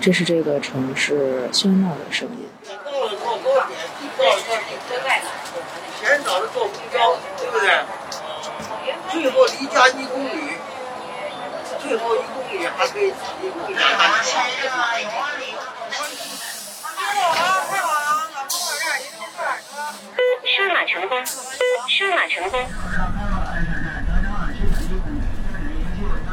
这是这个城市喧闹的声音。到了坐高铁，到了高铁，前找着坐公交，对不对？最后离家一公里，最后一公里还可以一公里。刷码成功，刷码成功。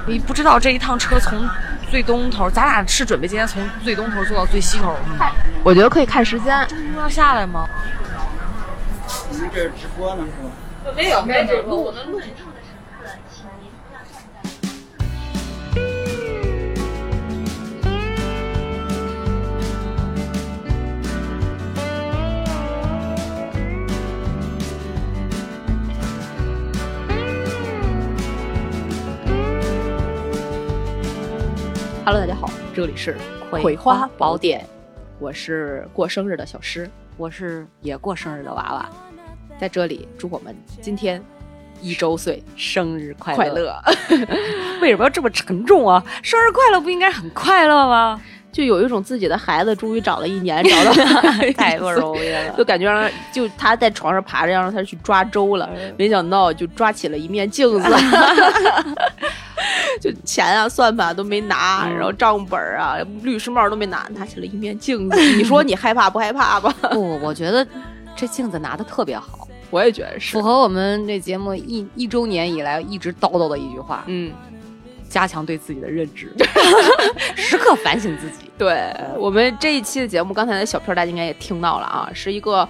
你不知道这一趟车从最东头，咱俩是准备今天从最东头坐到最西头吗？我觉得可以看时间。要下来吗？你们这是直播呢是吧？没有，没有录的录。Hello，大家好，这里是葵花宝典，我是过生日的小诗，我是也过生日的娃娃，在这里祝我们今天一周岁生日快快乐。为什么要这么沉重啊？生日快乐不应该很快乐吗？就有一种自己的孩子终于找了一年，找到 太不容易了，就感觉让就他在床上爬着，让他去抓周了，没想到就抓起了一面镜子，就钱啊、算盘都没拿，嗯。然后账本啊、律师帽都没拿，拿起了一面镜子。你说你害怕不害怕吧？不，我觉得这镜子拿的特别好，我也觉得是。符，合我们这节目一一周年以来一直叨叨的一句话：嗯，加强对自己的认知，时刻反省自己。对我们这一期的节目，刚才的小片儿大家应该也听到了啊，是一个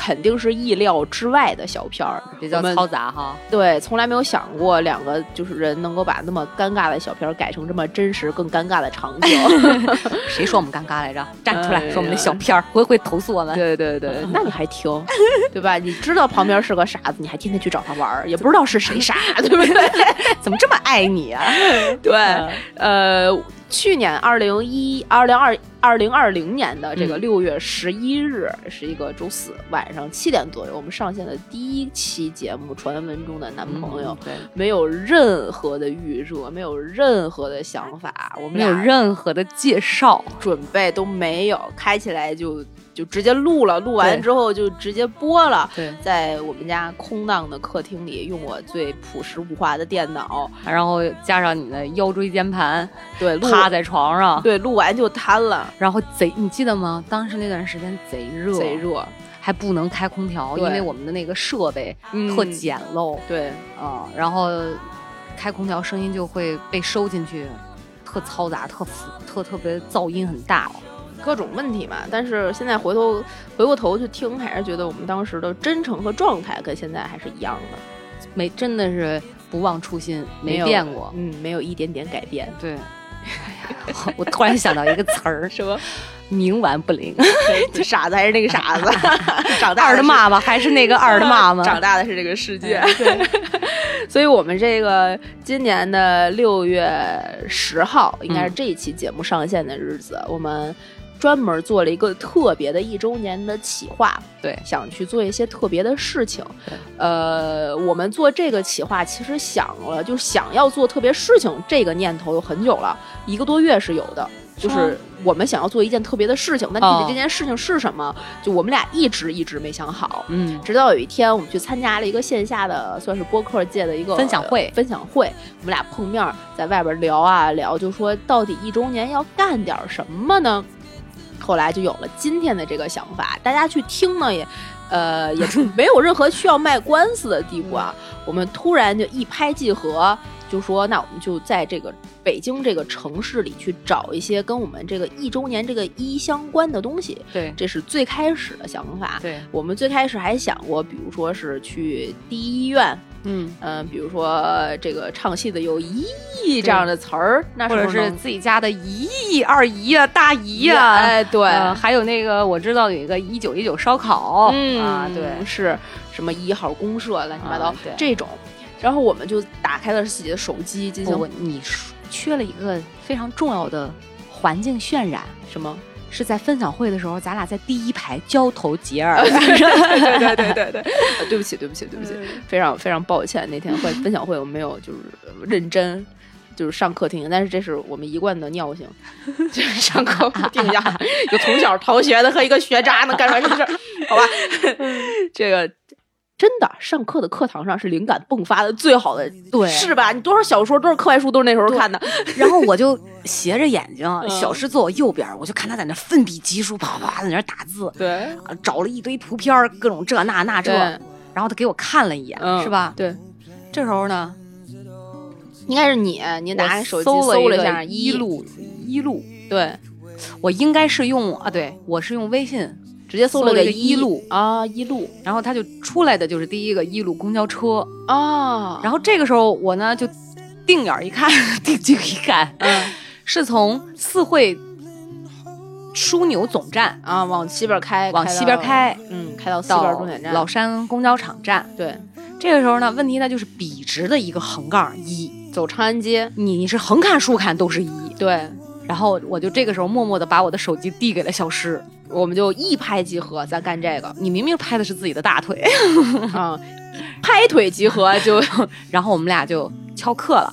肯定是意料之外的小片儿，比较嘈杂哈，对，从来没有想过两个就是人能够把那么尴尬的小片儿改成这么真实、更尴尬的场景。谁说我们尴尬来着？站出来说我们的小片儿，会不会投诉我们？对对对，那你还听，对吧？你知道旁边是个傻子，你还天天去找他玩儿，也不知道是谁傻，对不对？怎么这么爱你啊？对，呃，去年二零一二零二二零二零年的这个嗯。六月十一日、是一个周四晚上七点左右，我们上线的第一期节目《传闻中的男朋友》嗯对，没有任何的预热，没有任何的想法，我们没有任何的介绍，准备都没有，开起来就就直接录了，录完之后就直接播了。对，在我们家空荡的客厅里，用我最朴实无华的电脑，然后加上你的腰椎间盘，对，趴在床上，对，录完就瘫了，然后贼，你记得吗？当时那段时间贼热，贼，热。还不能开空调，因为我们的那个设备嗯特简陋对，啊、然后开空调声音就会被收进去，特嘈杂，特复特特别噪音很大。各种问题嘛。但是现在回头回过头去听，还是觉得我们当时的真诚和状态跟现在还是一样的，没真的是不忘初心，没有变过。嗯，没有一点点改变。对，我突然想到一个词儿，什么？冥顽不灵。傻子还是那个傻子？长大二的妈妈还是那个二的妈妈。长大的是这个世界。对，所以我们这个今年的六月十号，应该是这一期节目上线的日子，我们专门做了一个特别的一周年的企划，对想去做一些特别的事情。呃，我们做这个企划，其实想了，就是想要做特别事情，这个念头有很久了，一个多月是有的。就是我们想要做一件特别的事情，但具哦体这件事情是什么，就我们俩一直一直没想好。嗯，直到有一天，我们去参加了一个线下的，算是播客界的一个分享会分享会，我们俩碰面在外边聊啊聊，就说到底一周年要干点什么呢？后来就有了今天的这个想法，大家去听呢也。呃，也没有任何需要卖官司的地步啊。我们突然就一拍即合，就说那我们就在这个北京这个城市里去找一些跟我们这个一周年这个一相关的东西，对这是最开始的想法。对，我们最开始还想过，比如说是去第一医院，嗯，嗯、比如说这个唱戏的有姨这样的词儿，那或者是自己家的姨、二姨呀、大姨呀、哎，对，呃还有那个我知道有一个一九一九烧烤，嗯啊，对，是什么一号公社乱七八糟、这种，然后我们就打开了自己的手机进行不，你说缺了一个非常重要的环境渲染，什么？是在分享会的时候，咱俩在第一排交头接耳。对对 对对对，呃对不起对不起对不起，嗯非常非常抱歉，那天会分享会我没有就是认真。就是上课听，但是这是我们一贯的尿性，就是上课不听讲，有从小逃学的和一个学渣能干出来什么事儿？好吧，这个。真的，上课的课堂上是灵感迸发的最好的，对。是吧？你多少小说、多少课外书都是那时候看的，然后我就斜着眼睛，小诗坐我右边，我就看他在那奋笔疾书，啪啪在那打字，对，啊找了一堆图片，各种这那那这，然后他给我看了一眼，嗯是吧？对，这时候呢，应该是你，你拿我手机搜了一下一，路一路，对，我应该是用啊，对我是用微信，直接搜了个一路啊，一路。然后他就出来的就是第一个一路公交车，啊，然后这个时候我呢就定眼儿一看，定睛一看，嗯。是从四惠枢纽总站啊，往西边开，往西边，开嗯，开到西边到终点站，老山公交场站。对，这个时候呢，问题呢就是笔直的一个横杠一，走长安街，你你是横看竖看都是一。对，然后我就这个时候默默的把我的手机递给了小诗，我们就一拍即合，咱干这个你明明拍的是自己的大腿，啊，拍腿集合就 然后我们俩就翘课了，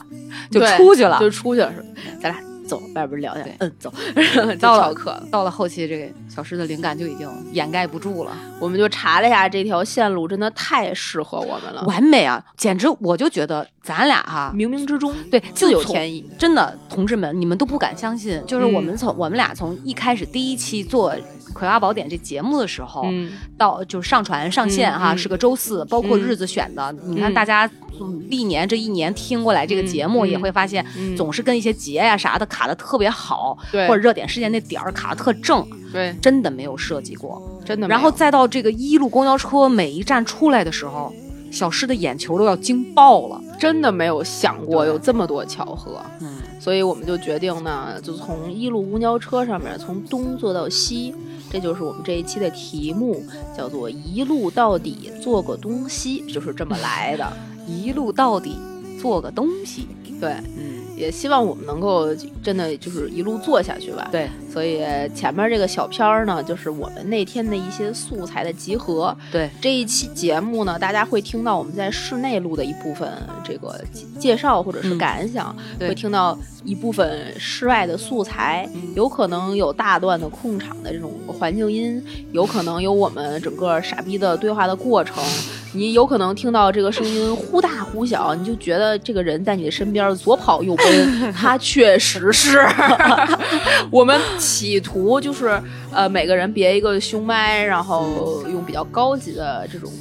就出去了。就出去了，是吧咱俩走外边聊聊，嗯，走，就到了翘课。到了后期，这个小诗的灵感就已经掩盖不住了，我们就查了一下这条线路，真的太适合我们了，完美啊！简直我就觉得咱俩哈，冥冥之中对自有天意。真的，同志们，你们都不敢相信，就是嗯我们从、我们俩从一开始第一期做《葵花宝典》这节目的时候，嗯，到就是上传上线哈，是个周四，包括嗯。日子选的。你看嗯。大家嗯历年这一年听过来这个节目，也会发现嗯。总是跟一些节呀啥的卡的特别好，对。或者热点事件那点儿卡的特正，对，真的没有设计过。真的。然后再到这个一路公交车每一站出来的时候，小诗的眼球都要惊爆了。真的没有想过有这么多巧合，嗯，所以我们就决定呢，就从一路公交车上面从东坐到西，这就是我们这一期的题目，叫做“一路到底做个东西”，就是这么来的。一路到底做个东西。对，嗯，也希望我们能够真的就是一路做下去吧。对所以前面这个小片儿呢，就是我们那天的一些素材的集合。对，这一期节目呢，大家会听到我们在室内录的一部分这个介介绍或者是嗯感想，对会听到一部分室外的素材，嗯有可能有大段的控场的这种环境音，有可能有我们整个傻逼的对话的过程。你有可能听到这个声音忽大忽小，你就觉得这个人在你的身边左跑右奔，他确实是。我们企图就是呃，每个人别一个胸麦，然后用比较高级的这种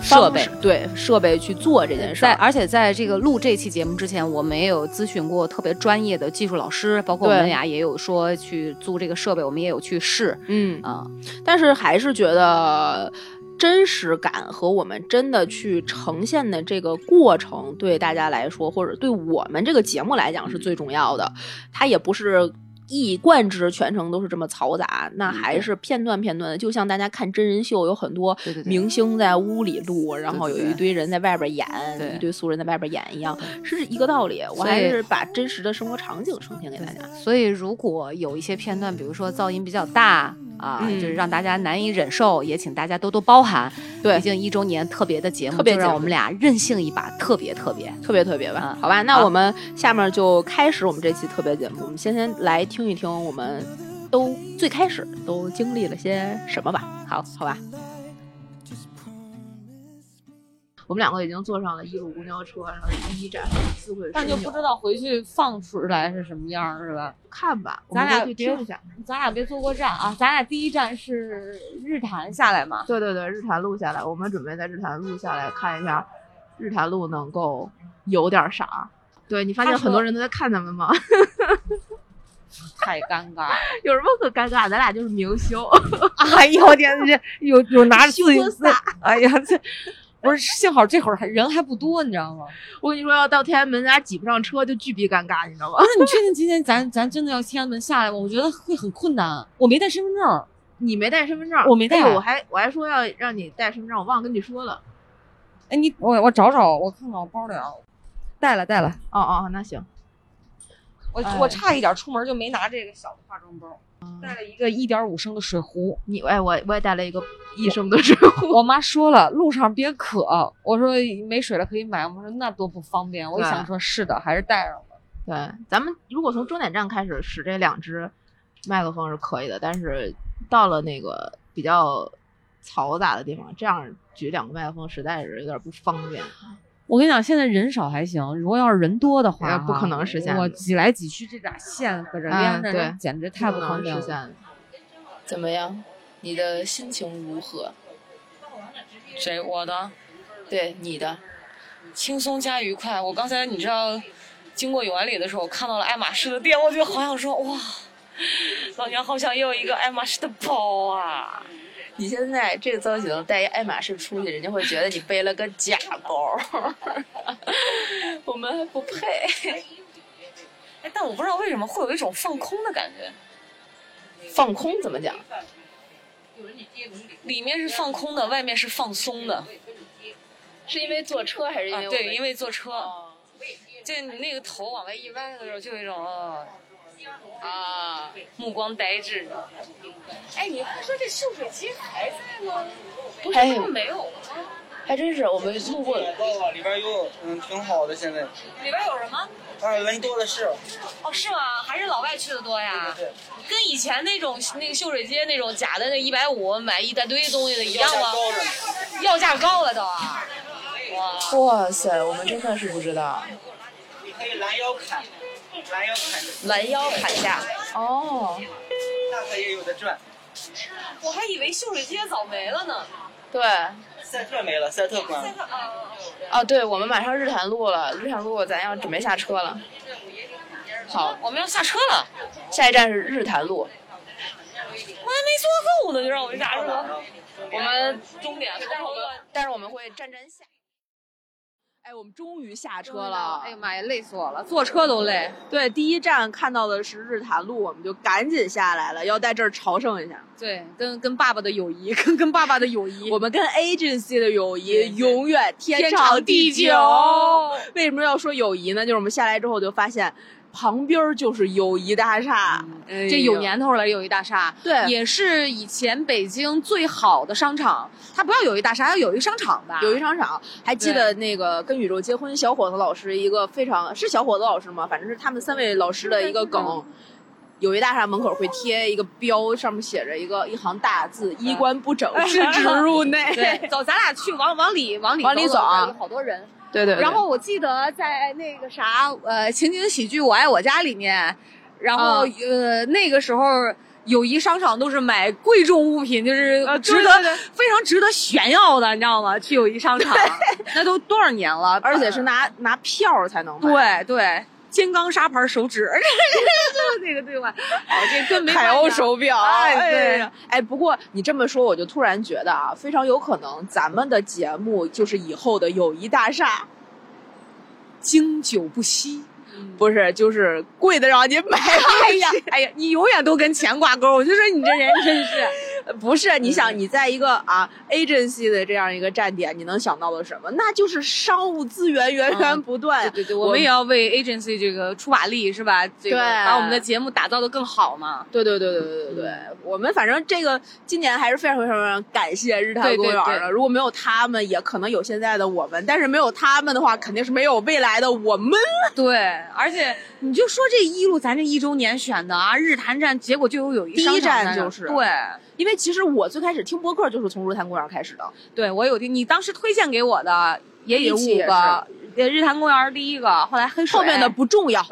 设备对设备去做这件事儿。在而且在这个录这期节目之前，我们也有咨询过特别专业的技术老师，包括我对们俩也有说去租这个设备，我们也有去试嗯，啊。但是还是觉得。真实感和我们真的去呈现的这个过程，对大家来说，或者对我们这个节目来讲是最重要的。它也不是一以贯之，全程都是这么嘈杂，那还是片段片段的。就像大家看真人秀，有很多明星在屋里录，然后有一堆人在外边演，对一堆素人在外边演一样，是一个道理。我还是把真实的生活场景呈现给大家。所以如果有一些片段，比如说噪音比较大啊，嗯就是让大家难以忍受，也请大家多多包涵。对毕竟一周年特别的节目，就让我们俩任性一把，特别特别。特别特别吧，嗯好吧，那我们下面就开始我们这期特别节目。我们先先来听一听我们都最开始都经历了些什么吧。好，好吧。我们两个已经坐上了一路公交车，然后第一站四惠但就不知道回去放出来是什么样儿，是吧？看吧，咱俩去听一下。咱俩别坐过站啊，咱俩第一站是日坛下来嘛。对对对，日坛录下来，我们准备在日坛录下来看一下，日坛路能够有点啥。对你发现很多人都在看咱们吗？太尴尬了！有什么可尴尬？咱俩就是明星。哎呦我天，这有有拿着自己羞涩，哎呀这。不是，幸好这会儿还人还不多，你知道吗？我跟你说，要到天安门，咱俩挤不上车，就巨逼尴尬，你知道吗不？是，你确定今天咱咱真的要天安门下来吗？我觉得会很困难。我没带身份证，你没带身份证，我没带哎我还我还说要让你带身份证，我忘了跟你说了。哎，你我我找找，我看看我包里啊，带了带了。哦哦，那行。我、哎我差一点出门就没拿这个小的化妆包，带了一个一点五升的水壶。你哎，我我也带了一个一升的水壶。我妈说了，路上别渴。我说没水了可以买。我说那多不方便。我一想说，是的，还是带上吧。对，咱们如果从终点站开始使这两只麦克风是可以的，但是到了那个比较嘈杂的地方，这样举两个麦克风实在是有点不方便。我跟你讲，现在人少还行，如果要是人多的话不可能实现我挤来挤去这俩线搁这连着，简直太不方便了。实现。怎么样？你的心情如何？谁？我的对你的，轻松加愉快。我刚才你知道，经过永安里的时候，我看到了爱马仕的店，我就好想说，哇，老娘好想要一个爱马仕的包啊！你现在这个造型带一爱马仕出去，人家会觉得你背了个假包，我们还不配。哎，但我不知道为什么会有一种放空的感觉，放空怎么讲？里面是放空的，外面是放松的。是因为坐车还是因为，啊对，因为坐车，就你那个头往外一歪的时候，就有一种呃啊，目光呆滞。哎，你不说这秀水街还在吗？不是哎说没有了吗？还真是我们路过里边有，嗯，挺好的。现在，里边有什么？啊，人多的是。哦，是吗？还是老外去的多呀？对对跟以前那种那个秀水街那种假的那一百五买一大堆东西的一样吗？要价高了都啊！哇，哇塞，我们真的是不知道。你可以拦腰砍，拦腰砍，拦腰砍价。哦，那可也有的赚。我还以为秀水街早没了呢。对，赛特没了，赛特关了。啊，哦，对，我们马上日坛路了，日坛路咱要准备下车了。好，我们要下车了，下一站是日坛路。我还没坐够呢，就让我们下车。我们终点。但是我们会站站下。哎，我们终于下车了。哎呀妈呀，累死我了，坐车都累。对，第一站看到的是日坛路，我们就赶紧下来了，要在这儿朝圣一下。对，跟跟爸爸的友谊，跟跟爸爸的友谊，我们跟 agency 的友谊永远天天长长地久。久为什么要说友谊呢？就是我们下来之后就发现，旁边就是友谊大厦，哎这有年头了，友谊大厦，对也是以前北京最好的商场。它不要友谊大厦，要友谊商场吧？友谊商场。还记得那个跟宇宙结婚小伙子老师一个非常是小伙子老师吗？反正是他们三位老师的一个梗。友谊大厦门口会贴一个标，上面写着一个一行大字：“衣冠不整，禁止入内。”对，走，咱俩去往往里往里走往里走啊好多人。对对对。然后我记得在那个啥，呃，情景喜剧《我爱我家》里面，然后、嗯呃那个时候。友谊商场都是买贵重物品，就是呃值得、非常值得炫耀的，你知道吗？去友谊商场，那都多少年了，而且是拿拿票才能买。对对，金刚砂牌手指，就 是 那个对吧？哦，这跟没海鸥手表，哎对呀哎，不过你这么说，我就突然觉得啊，非常有可能咱们的节目就是以后的友谊大厦，经久不息。不是，就是贵的让你买不哎呀起。，哎呀，你永远都跟钱挂钩，我就说你这人真是。不是，你想你在一个啊 agency 的这样一个站点，你能想到的什么？那就是商务资源源源不断。对对，我们也要为 agency 这个出把力，是吧？这个对把我们的节目打造的更好嘛。对对对对对对对，我们反正这个今年还是非常非常感谢日坛公园的。如果没有他们，也可能有现在的我们；但是没有他们的话，肯定是没有未来的我们。对，而且你就说这一路咱这一周年选的啊，日坛站，结果就有有一第一站就是对因为其实我最开始听播客就是从日坛公园开始的。对，我有听你当时推荐给我的也有五个，呃日坛公园第一个，后来黑水后面的不重要，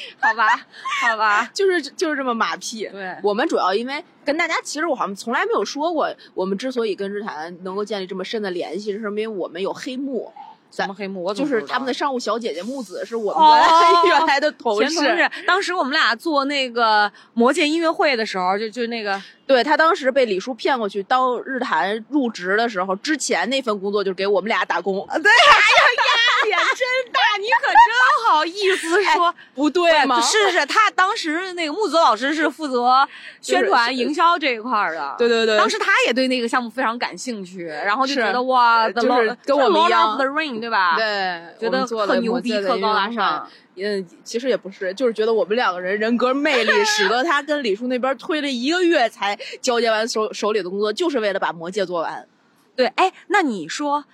好吧，好吧，就是就是这么马屁。对我们主要因为跟大家，其实我好像从来没有说过，我们之所以跟日坛能够建立这么深的联系，是因为我们有黑幕。什么黑幕？我怎就是他们的商务小姐姐木子是我们哦 原来、的同事，前同事，当时我们俩做那个魔界音乐会的时候，就就那个对他当时被李叔骗过去，当日坛入职的时候，之前那份工作就是给我们俩打工。对，哎呀，脸真大，你可真好意思说。不对吗？是是，他当时那个木子老师是负责宣传营销这一块儿的。对对对，当时他也对那个项目非常感兴趣，然后就觉得哇，就是 The Lord- 跟我们一样 the Ring 对吧？，对，觉得我们做了特牛逼，特高大上。。嗯，其实也不是，就是觉得我们两个人人格魅力，使得他跟李叔那边推了一个月才交接完手手里的工作，就是为了把魔戒做完。对，哎，那你说，啊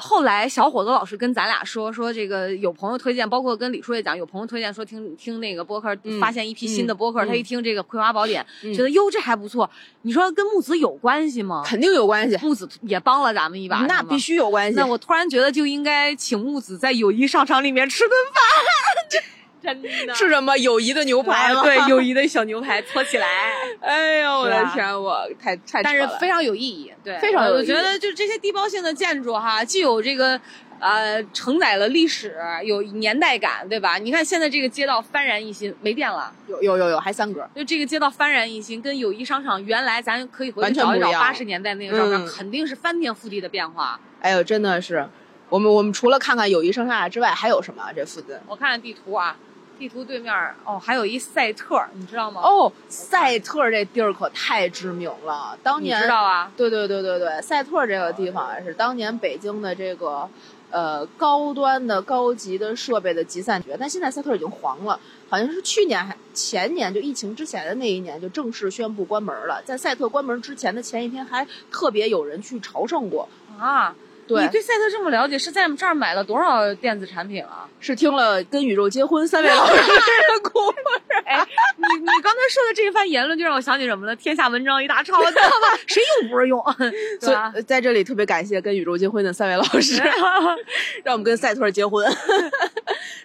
后来小伙子老师跟咱俩说说这个有朋友推荐，包括跟李叔也讲，有朋友推荐说听听那个播客，嗯发现一批新的播客，嗯他一听这个《葵花宝典》嗯觉得哟这还不错。你说跟木子有关系吗？肯定有关系，木子也帮了咱们一把，那必。须有关系。那我突然觉得就应该请木子在友谊商场里面吃顿饭，真的是什么友谊的牛排吗？对友谊的小牛排搓起来。哎呦我的天，我太太但是非常有意义，对，非常有意义我觉得就这些地包性的建筑哈，既有这个呃承载了历史，有年代感，对吧？你看现在这个街道幡然一新，没电了。有有有有还三格，就这个街道幡然一新，跟友谊商场原来咱可以回完去找一找八十年代那个照片，嗯肯定是翻天覆地的变化。哎呦真的是，我们我们除了看看友谊商厦之外，还有什么啊？这附近？我看看地图啊，地图对面儿哦，还有一赛特，你知道吗？，哦，赛特这地儿可太知名了，当你年知道啊？对对对对对，赛特这个地方也是当年北京的这个呃高端的高级的设备的集散地，但现在赛特已经黄了，好像是去年还前年就疫情之前的那一年就正式宣布关门了。在赛特关门之前的前一天，还特别有人去朝圣过。啊，对你，对赛特这么了解，是在这儿买了多少电子产品啊？是听了《跟宇宙结婚》三位老师的故事。哎，你你刚才说的这一番言论，就让我想起什么了？天下文章一大抄，知道吧？谁用不是用，所？以在这里特别感谢跟宇宙结婚的三位老师，让我们跟赛特结婚。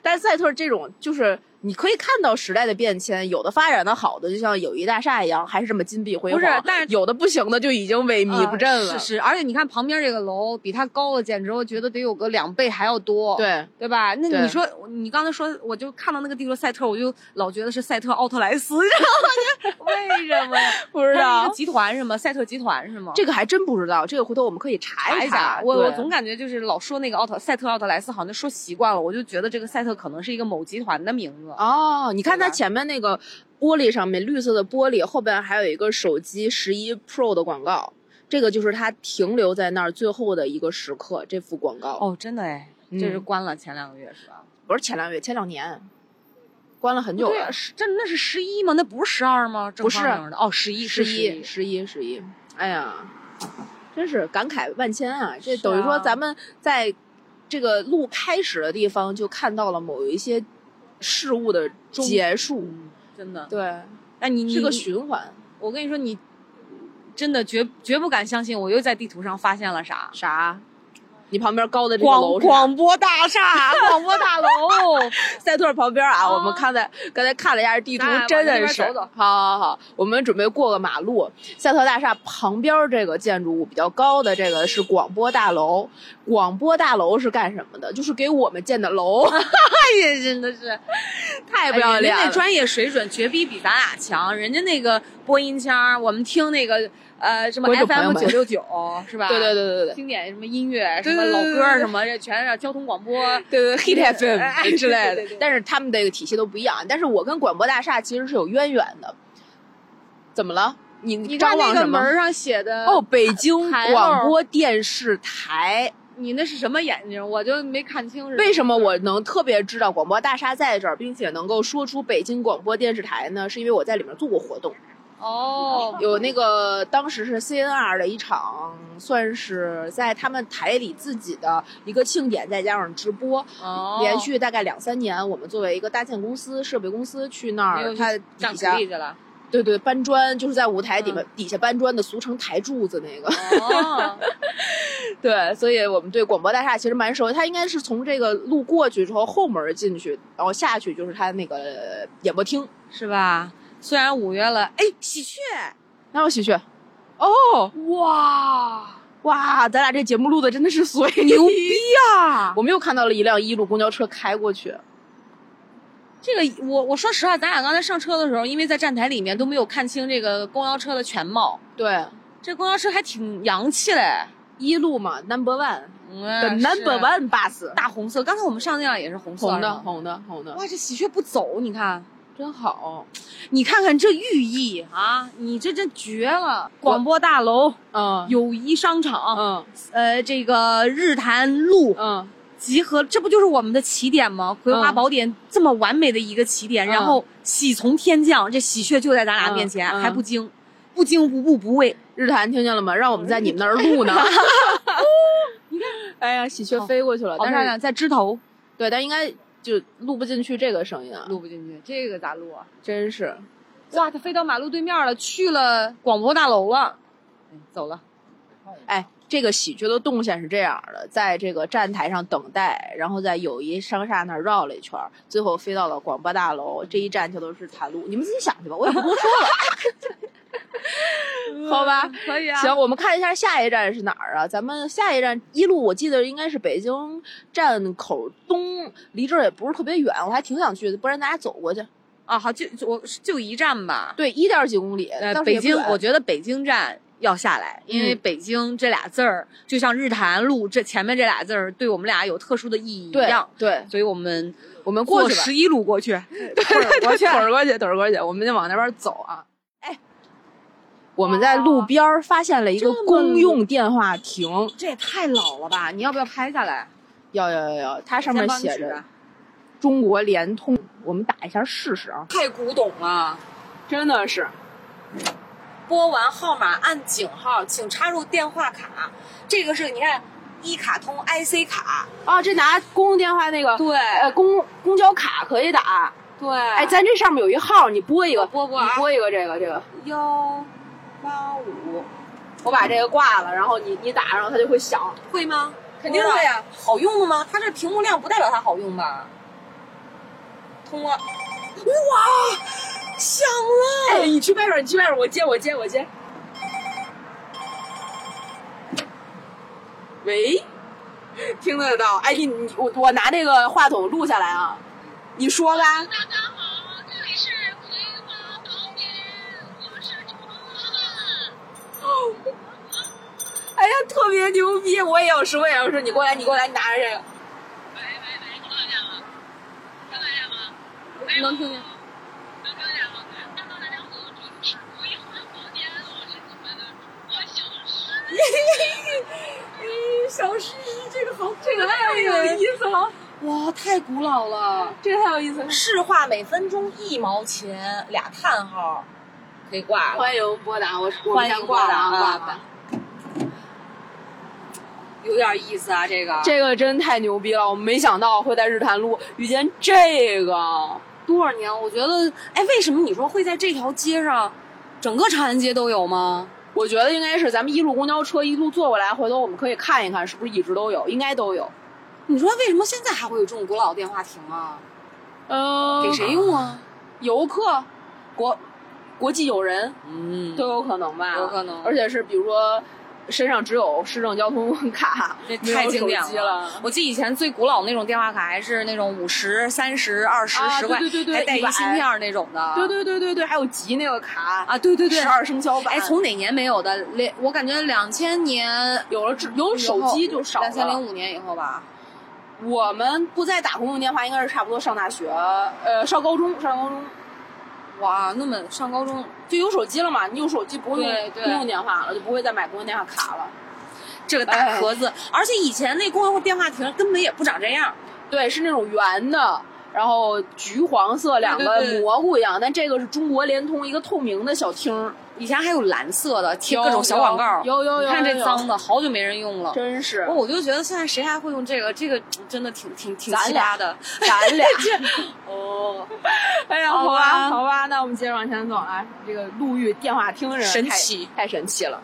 但是赛特这种就是你可以看到时代的变迁，有的发展的好的，就像友谊大厦一样，还是这么金碧辉煌；不是但是有的不行的就已经萎靡不振了。呃是是，而且你看旁边这个楼比它高了，简直我觉得得有个两倍还要多。。对，对吧？那你说，你刚才说，我就看到那个地图赛特，我就老觉得是赛特奥特莱斯，你知道吗？为什么呀？不知道一个集团是吗？赛特集团是吗？这个还真不知道，这个回头我们可以查查一下。我我总感觉就是老说那个奥特赛特奥特莱斯，好像说习惯了，我就觉得这个赛特可能是一个某集团的名字。哦，你看它前面那个玻璃上面绿色的玻璃，后边还有一个手机十一 Pro 的广告，这个就是它停留在那儿最后的一个时刻，这幅广告。哦，真的哎，嗯这是关了前两个月是吧？不是前两个月，前两年，关了很久了对啊，。是这那是十一吗？那不是十二吗？不是哦，十一十一，十一，十一。哎呀，真是感慨万千啊！这等于说啊咱们在这个路开始的地方，就看到了某一些事物的结束。嗯，真的。对，那，你你是个循环。我跟你说，你真的绝绝不敢相信，我又在地图上发现了啥？啥？你旁边高的这个楼是广播大厦，广播大楼。赛特旁边啊，啊我们看在刚才看了一下地图，真的是好好好，我们准备过个马路。赛特大厦旁边这个建筑物比较高的这个是广播大楼，广播大楼是干什么的？就是给我们建的楼，哎呀，真的是太不要脸人家那专业水准绝逼比咱俩强。人家那个播音腔，我们听那个呃什么 FM 们九六九 是吧？对对对对对经典什么音乐，对什么老歌什么，这全是交通广播。对对，Hit 哎 FM 之类的但是他们这个体系都不一样。但是我跟广播大厦其实是有渊源的。怎么了？你你张看那个？门上写的哦，，北京广播电视台。你那是什么眼睛？我就没看清是为什么我能特别知道广播大厦在这儿，并且能够说出北京广播电视台呢？是因为我在里面做过活动，哦，有那个当时是 CNR 的一场，算是在他们台里自己的一个庆典，再加上直播，哦连续大概两三年，我们作为一个搭建公司、设备公司去那儿，没有它底下。对对搬砖，就是在舞台底面、嗯底下搬砖的，俗称台柱子那个。哦，对，所以我们对广播大厦其实蛮熟。它应该是从这个路过去之后后门进去，然后下去就是它那个演播厅。是吧？虽然五月了，哎，喜鹊，哪有喜鹊？哦，哇，哇，咱俩这节目录的真的是随牛逼啊！我们又看到了一辆一路公交车开过去。这个我我说实话，咱俩刚才上车的时候，因为在站台里面都没有看清这个公交车的全貌。对，这公交车还挺洋气嘞，一路嘛，Number One 嗯的 Number One bus，大红色。刚才我们上那辆也是红色红的，红的，红的，哇，这喜鹊不走，你看，真好。你看看这寓意啊，你这真绝了！广播大楼、嗯，友谊商场，嗯呃，这个日坛路嗯，集合，这不就是我们的起点吗？葵花嗯宝典这么完美的一个起点，然嗯后喜从天降，这喜鹊就在咱俩面前，嗯嗯还不惊，不惊不怖不畏。日坛听见了吗？让我们在你们那儿录呢。你看哎呀，喜鹊飞过去了，但是呢，在枝头对，但应该就录不进去这个声音啊，录不进去，这个咋录啊？真是。哇，它飞到马路对面了，去了广播大楼了，哎走了。哎，这个喜剧的动线是这样的，在这个站台上等待，然后在友谊商厦那儿绕了一圈儿，最后飞到了广播大楼。这一站就都是谈路，你们自己想去吧，我也不多说了，好 吧？可以啊 行，我们看一下下一站是哪儿啊？咱们下一站一路，我记得应该是北京站口东，离这儿也不是特别远，我还挺想去的，不然咱俩走过去。啊，好，就我就一站吧。对，一点几公里，呃，北京，我觉得北京站要下来，因为嗯北京这俩字儿，就像日坛路这前面这俩字儿，对我们俩有特殊的意义一对样。对，所以我们我们过去吧。十一路过去，腿儿过去，腿儿过去，腿儿过去，我们就往那边走啊。哎，我们在路边儿发现了一个公用电话亭，这也太老了吧？你要不要拍下来？要要要要，它上面写着“中国联通”，我们打一下试试啊。太古董了。真的是，拨完号码按井号，请插入电话卡。这个是你看，一卡通 IC 卡。啊，这拿公用电话那个对呃公公交卡可以打。对，哎，咱这上面有一号，你拨一个，拨拨啊你拨一个这个这个，幺八五我把这个挂了，然后你你打然后，它就会响。会吗？肯定会呀。好用的吗？它这屏幕亮不代表它好用吧？通了。哇，响了！哎，你去外边，你去外边，我接，我接，我接。喂，听得到？哎，你你我我拿这个话筒录下来啊，你说吧。大家好，这里是葵花宝典，我是哎呀，特别牛逼！我也要说，我也要说。你过来，你过来，你拿着这个。喂喂喂，能听见吗？能听见吗？能听见。能听见吗？那么大家好，这里是葵花宝典，我是你们的主播小诗。小诗，这个好，这个太有意思了，哇，太古老了！这个太有意思了。市话每分钟一毛钱，俩叹号，可以挂了。欢迎拨打，我我们欢迎挂了啊，拨打挂吧。有点意思啊，这个这个真太牛逼了，我没想到会在日坛路遇见这个。多少年？我觉得，哎，为什么你说会在这条街上，整个长安街都有吗？我觉得应该是咱们一路公交车一路坐过来，回头我们可以看一看是不是一直都有，应该都有。你说为什么现在还会有这种古老的电话亭啊？呃、给谁？用啊？游客、国国际友人嗯都有可能吧？有可能而且是比如说身上只有市政交通 卡，这太经典了。我记得以前最古老那种电话卡还是那种五十、三十、二十、啊十块，对对对对还带一100芯片那种的。对对对对对，还有集那个卡啊，对对对十。二生肖版。哎，从哪年没有的？两，我感觉两千年有了智有手机就少了。两千零五年以后吧。我们不再打公用电话，应该是差不多上大学，呃，上高中，上高中哇，那么上高中就有手机了嘛。你有手机不会用公用电话了，就不会再买公用电话卡了。这个大哎盒子，而且以前那公用电话亭根本也不长这样。对，是那种圆的，然后橘黄色，两个蘑菇一样。但这个是中国联通一个透明的小厅儿，以前还有蓝色的，贴各种小广告。有有有你看这脏的，好久没人用了。真是我我就觉得现在谁还会用这个？这个真的挺挺挺奇葩的。咱俩。哦，哎呀，好吧，好吧，那我们接着往前走啊。这个路遇电话厅人太神奇太神奇了。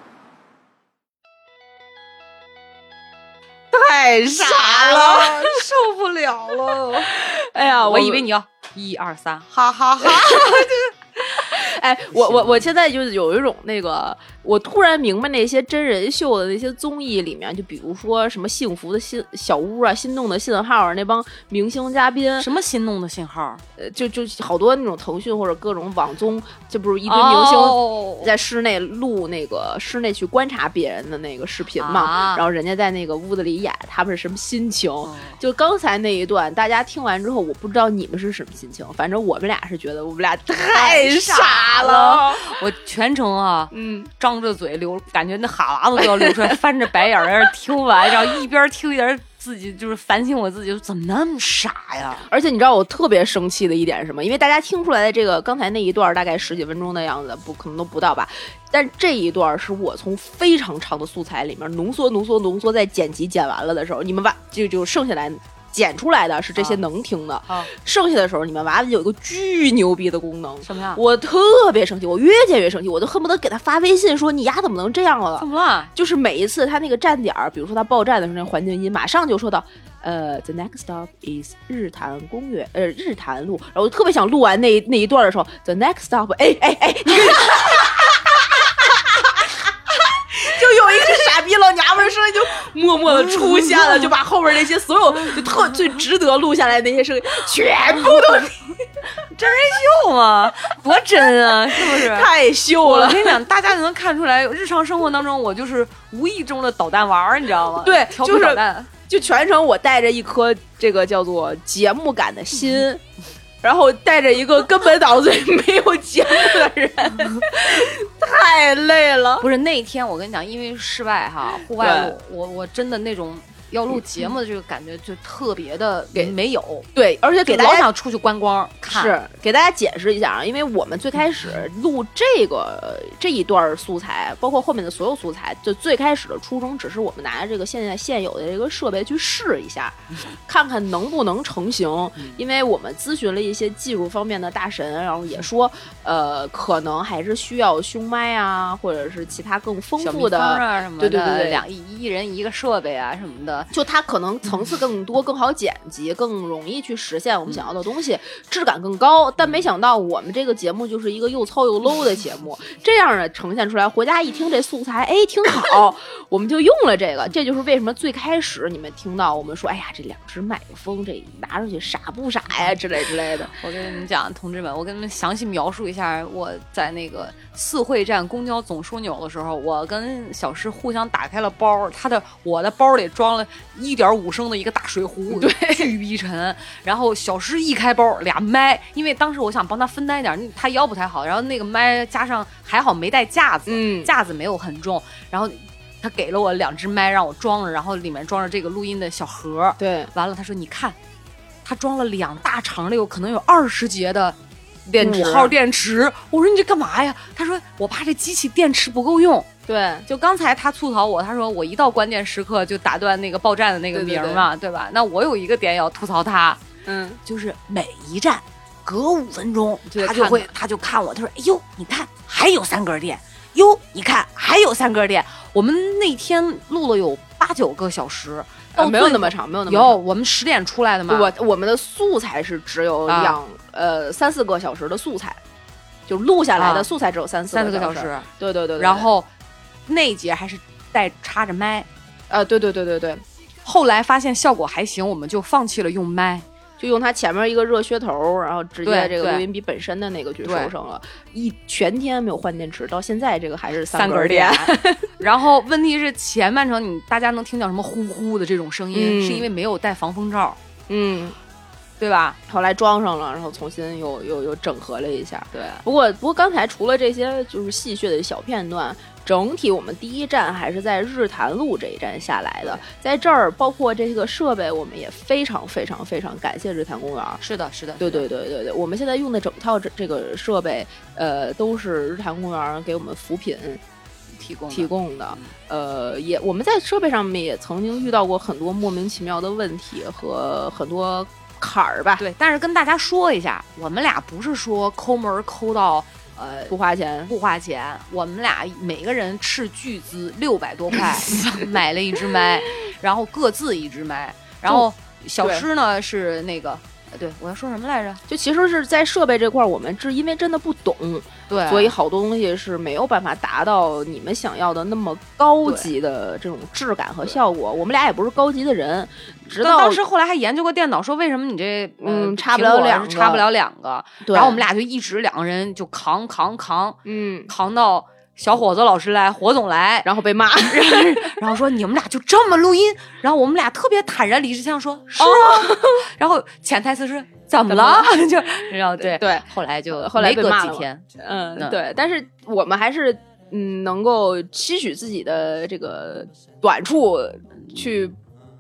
太傻了，受不了了！哎呀，我以为你要一二三，哈哈哈。哎，我我我现在就是有一种那个，我突然明白那些真人秀的那些综艺里面，就比如说什么幸福的心小屋啊、心动的信号啊，那帮明星嘉宾，什么心动的信号？呃，就就好多那种腾讯或者各种网综，就不是一堆明星哦在室内录那个室内去观察别人的那个视频嘛，啊然后人家在那个屋子里演他们是什么心情。就刚才那一段，大家听完之后，我不知道你们是什么心情，反正我们俩是觉得我们俩太傻了。我全程啊，嗯，张着嘴流，感觉那哈喇子都要流出来，翻着白眼儿在那听完，然后一边听一边自己就是反省我自己，怎么那么傻呀？而且你知道我特别生气的一点是什么？因为大家听出来的这个刚才那一段大概十几分钟的样子，不可能都不到吧？但这一段是我从非常长的素材里面浓缩、浓缩、浓缩，在剪辑剪完了的时候，你们把就就剩下来剪出来的是这些啊能听的，啊剩下的时候你们娃娃有一个巨牛逼的功能。什么呀？我特别生气，我越剪越生气，我都恨不得给他发微信说：“你丫怎么能这样了？”怎么了？就是每一次他那个站点儿，比如说他报站的时候，那环境音马上就说到，呃，the next stop is 日坛公园，呃，日坛路。然后我特别想录完那那一段的时候，the next stop，哎哎哎，你跟就有一个傻逼老娘们儿声音就默默的出现了，就把后边那些所有就特最值得录下来的那些声音全部都 真人秀吗？多真啊，是不是？太秀了我跟。你讲，大家就能看出来，日常生活当中我就是无意中的捣蛋王儿，你知道吗？对就是。就全程我带着一颗这个叫做节目感的心，然后带着一个根本脑子里没有节目的人，太累了。不是那一天，我跟你讲，因为室外哈，户外我我真的那种要录节目的这个感觉就特别的给没有，对，而且给大家想出去观光看。是给大家解释一下啊，因为我们最开始录这个这一段素材，包括后面的所有素材，就最开始的初衷只是我们拿着这个现在现有的这个设备去试一下，看看能不能成型。因为我们咨询了一些技术方面的大神，然后也说，呃，可能还是需要胸麦啊，或者是其他更丰富的。啊什么的，对对对对两一一人一个设备啊什么的，就它可能层次更多、更好剪辑、更容易去实现我们想要的东西，质感更高。但没想到我们这个节目就是一个又糙又 low 的节目，这样的呈现出来，回家一听这素材，哎，挺好，我们就用了这个。这就是为什么最开始你们听到我们说，哎呀，这两只麦克风这拿出去傻不傻呀之类之类的。我跟你们讲，同志们，我跟你们详细描述一下我在那个四惠站公交总枢纽的时候，我跟小诗互相打开了包，他的我的包里装了一点五升的一个大水壶，对，巨逼沉。然后小诗一开包，俩麦，因为当时我想帮他分担一点，他腰不太好，然后那个麦加上还好没带架子，嗯架子没有很重，然后。他给了我两只麦让我装着，然后里面装着这个录音的小盒，对，完了，他说：“你看，他装了两大长的，有可能有二十节的电池五号电池。”我说：“你这干嘛呀？”他说：“我怕这机器电池不够用。对”就刚才他吐槽我，他说我一到关键时刻就打断那个报站的那个名儿嘛，对吧？那我有一个点也要吐槽他，嗯，就是每一站隔五分钟就他就会他。就看我，他说：“哎呦，你看还有三格电，哟，你看还有三格电。”我们那天录了有八九个小时，到呃没有那么长，没有那么长。有，我们十点出来的嘛。我我们的素材是只有啊两、呃三四个小时的素材，就录下来的啊素材只有三四三四个小小时，对对对对，然后那一节还是带插着麦。呃，对对对对对，后来发现效果还行，我们就放弃了用麦。就用它前面一个热靴头，然后直接这个录音笔本身的那个去收对上了，一全天没有换电池，到现在这个还是三根儿电，然后问题是前半程你大家能听到什么呼呼的这种声音，嗯是因为没有带防风罩，嗯，对吧？后来装上了，然后重新又又又整合了一下。对，不过不过刚才除了这些就是戏谑的小片段，整体我们第一站还是在日坛路这一站下来的，在这儿包括这个设备，我们也非常非常非常感谢日坛公园。是的，是的，对对对对对，我们现在用的整套这这个设备，呃，都是日坛公园给我们扶贫提供提供的。呃，也我们在设备上面也曾经遇到过很多莫名其妙的问题和很多坎儿吧，对，但是跟大家说一下，我们俩不是说抠门儿抠到呃不花钱。不花钱，我们俩每个人斥巨资六百多块 买了一支麦，然后各自一支麦，然后小对诗呢是那个，呃对我要说什么来着？就其实是在设备这块儿，我们是因为真的不懂，对，所以好多东西是没有办法达到你们想要的那么高级的这种质感和效果。我们俩也不是高级的人，直到当当时后来还研究过电脑，说为什么你这呃嗯差不了两个。是插不了两个，对。然后我们俩就一直两个人就扛扛扛。嗯，扛到小伙子老师来，火总来，然后被骂。然后说你们俩就这么录音，然后我们俩特别坦然理直气壮说 是啊，然后潜台词是怎么了？就 然后对对，后来就后来没隔几天，嗯，嗯对，但是我们还是嗯能够期许自己的这个短处去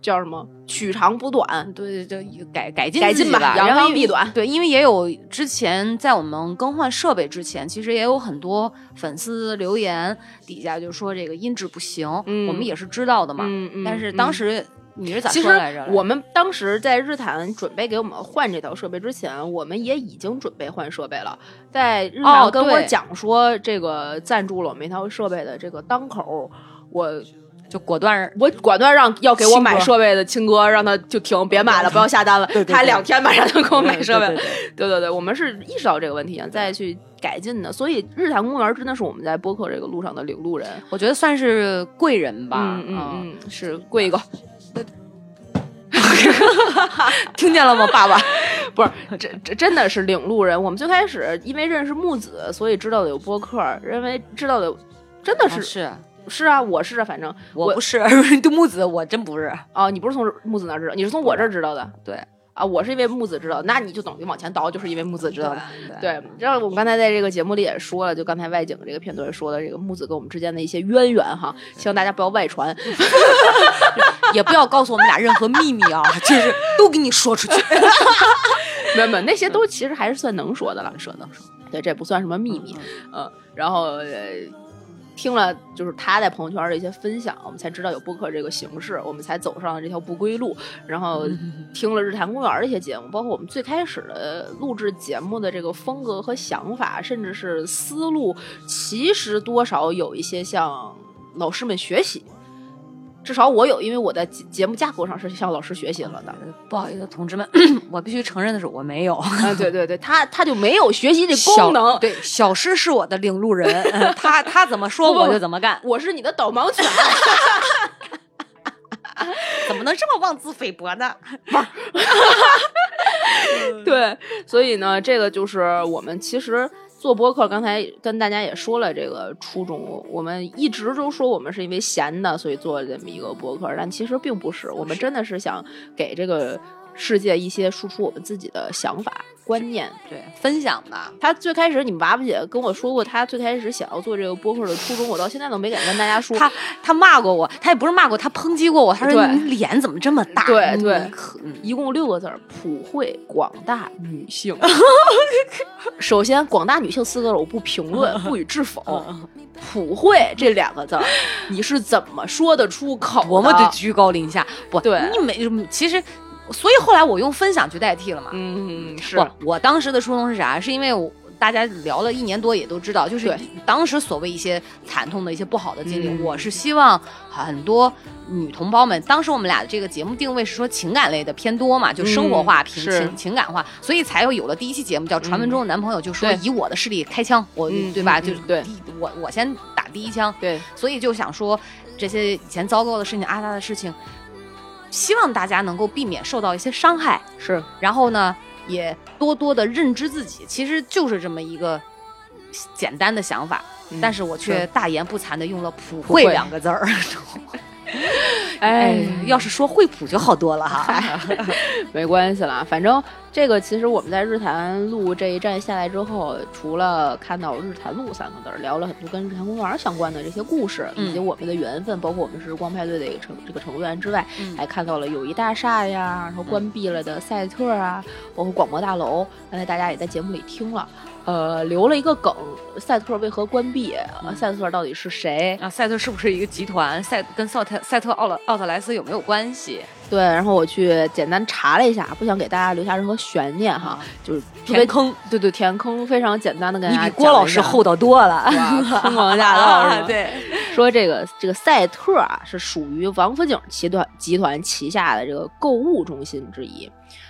叫什么取长补短，对，就改改进改进吧扬长避短对，因为也有之前在我们更换设备之前，其实也有很多粉丝留言底下就说这个音质不行，嗯我们也是知道的嘛。嗯嗯但是嗯当时你是咋说来着？我们当时在日坛准备给我们换这套设备之前，我们也已经准备换设备了。在日坛哦跟我讲说这个赞助了我们一套设备的这个当口，我就果断我果断让要给我买设备的亲哥让他就停，别买了，不要下单了。对对他两天马上就给我买设备。对对对对对，我们是意识到这个问题，再去改进的。所以日坛公园真的是我们在播客这个路上的领路人。我觉得算是贵人吧。嗯嗯嗯，是贵一个。听见了吗，爸爸？不是，这这真的是领路人。我们最开始因为认识木子，所以知道的有播客，认为知道的真的是、啊是是啊，我是啊，反正我不是对 木子，我真不是。哦，你不是从木子那知道，你是从我这儿知道的对，啊。我是因为木子知道，那你就等于往前倒，就是因为木子知道的。对对，然后我们刚才在这个节目里也说了，就刚才外景这个片段说的这个木子跟我们之间的一些渊源哈，希望大家不要外传。也不要告诉我们俩任何秘密啊，就是都给你说出去。没有没有，那些都其实还是算能说的了，说能说。对，这不算什么秘密。嗯，然后呃，听了就是他在朋友圈的一些分享，我们才知道有播客这个形式，我们才走上了这条不归路。然后听了日坛公园的一些节目，包括我们最开始的录制节目的这个风格和想法，甚至是思路，其实多少有一些向老师们学习。至少我有，因为我在节节目架构上是向老师学习了的。不好意思，同志们，我必须承认的是，我没有。啊，对对对，他他就没有学习这功能。对，小诗是我的领路人，嗯他他怎么说我就怎么干，我是你的导盲犬。怎么能这么妄自菲薄呢？对，所以呢，这个就是我们其实做播客，刚才跟大家也说了这个初衷，我们一直都说我们是因为闲的，所以做了这么一个播客，但其实并不是，我们真的是想给这个世界一些输出我们自己的想法、观念。对，分享吧。他最开始，你们娃娃姐跟我说过，他最开始想要做这个播客的初衷，我到现在都没敢跟大家说。他他骂过我，他也不是骂过，他抨击过我。他说你脸怎么这么大？你对对嗯一共六个字儿：普惠广大女性。首先，广大女性四个字我不评论，不予置否。普惠这两个字儿，你是怎么说得出口的？多么的居高临下。不，对你没其实，所以后来我用分享去代替了嘛。嗯，是。我，我当时的初衷是啥？是因为我大家聊了一年多，也都知道，就是当时所谓一些惨痛的一些不好的经历，嗯。我是希望很多女同胞们，当时我们俩的这个节目定位是说情感类的偏多嘛，就生活化、平嗯情情感化，所以才有有了第一期节目叫《传闻中的男朋友》，就说以我的势力开枪，我、嗯对吧？就嗯嗯对。我我先打第一枪，对，所以就想说这些以前糟糕的事情、阿达的事情，希望大家能够避免受到一些伤害。是然后呢，也多多的认知自己，其实就是这么一个简单的想法。嗯但是我却大言不惭的用了“普惠惠”两个字儿。哎，要是说惠普就好多了哈。没关系啦，反正这个其实我们在日坛路这一站下来之后，除了看到“日坛路”三个字儿，聊了很多跟日坛公园相关的这些故事，以及嗯我们的缘分，包括我们是光派队的一个成这个成员之外，嗯还看到了友谊大厦呀，然后关闭了的赛特啊，包括广播大楼。刚才大家也在节目里听了。呃，留了一个梗，赛特为何关闭？呃赛特到底是谁？啊，赛特是不是一个集团？赛跟赛特赛特奥勒奥特莱斯有没有关系？对，然后我去简单查了一下，不想给大家留下任何悬念哈，就是填坑，对对，填坑非常简单的跟大家你比郭老师厚道多了。哇疯狂大道是吧？对，说这个这个赛特啊，是属于王府井集团集团旗下的这个购物中心之一。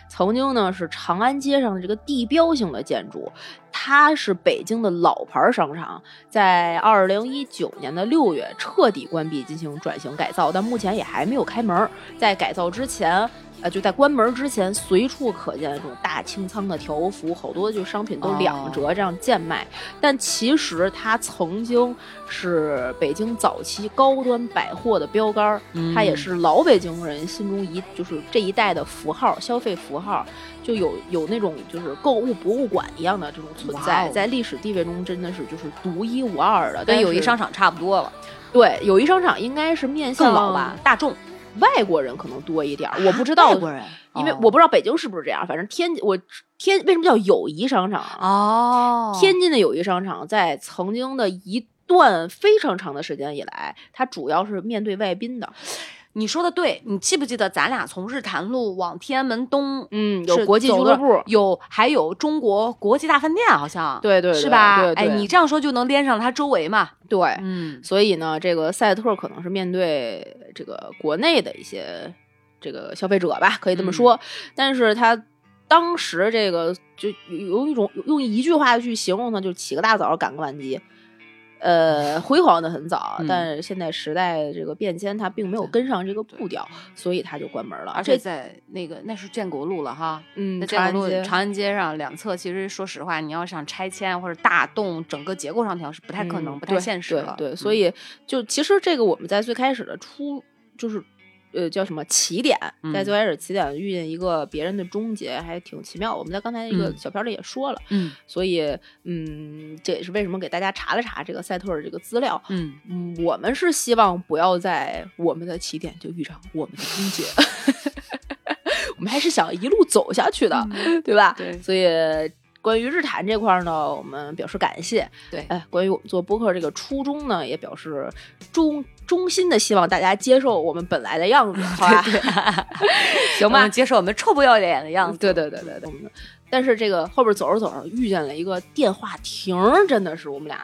曾经呢是长安街上的这个地标性的建筑，它是北京的老牌商场，在二零一九年的六月彻底关闭进行转型改造，但目前也还没有开门。在改造之前。呃，就在关门之前，随处可见这种大清仓的条幅，好多就商品都两折这样贱卖。但其实它曾经是北京早期高端百货的标杆儿，它也是老北京人心中一就是这一代的符号，消费符号，就有有那种就是购物博物馆一样的这种存在，哦在历史地位中真的是就是独一无二的，跟友谊商场差不多了，对友谊商场应该是面向老吧？大众外国人可能多一点，我不知道外国人，因为哦我不知道北京是不是这样，反正天我天为什么叫友谊商场啊？哦，天津的友谊商场在曾经的一段非常长的时间以来，它主要是面对外宾的。你说的对，你记不记得咱俩从日坛路往天安门东，嗯，有国际俱乐部，有还有中国国际大饭店，好像对对对是吧？哎，你这样说就能连上它周围嘛。对，嗯，所以呢，这个赛特可能是面对这个国内的一些这个消费者吧，可以这么说。但是他当时这个就有有一种用一句话去形容呢，就起个大早赶个晚集。呃，辉煌的很早，嗯但是现在时代这个变迁，它并没有跟上这个步调，所以它就关门了。而且在那个那是建国路了哈，嗯，那建国路长安街长安街上两侧，其实说实话，你要想拆迁或者大动整个结构上调是不太可能、不太现实了。对所以就其实这个我们在最开始的初就是。呃，叫什么起点？在嗯最开始起点遇见一个别人的终结，还挺奇妙。我们在刚才那个嗯小片里也说了，嗯所以嗯，这也是为什么给大家查了查这个赛特的这个资料。嗯，嗯，我们是希望不要在我们的起点就遇上我们的终结，我们还是想一路走下去的，对吧？对所以关于日坛这块儿呢，我们表示感谢。对哎，关于我们做播客这个初衷呢，也表示衷衷心的希望大家接受我们本来的样子，好吧？行吧，接受我们臭不要脸的样子。对对对对对。但是这个后边走着走着遇见了一个电话亭，真的是我们俩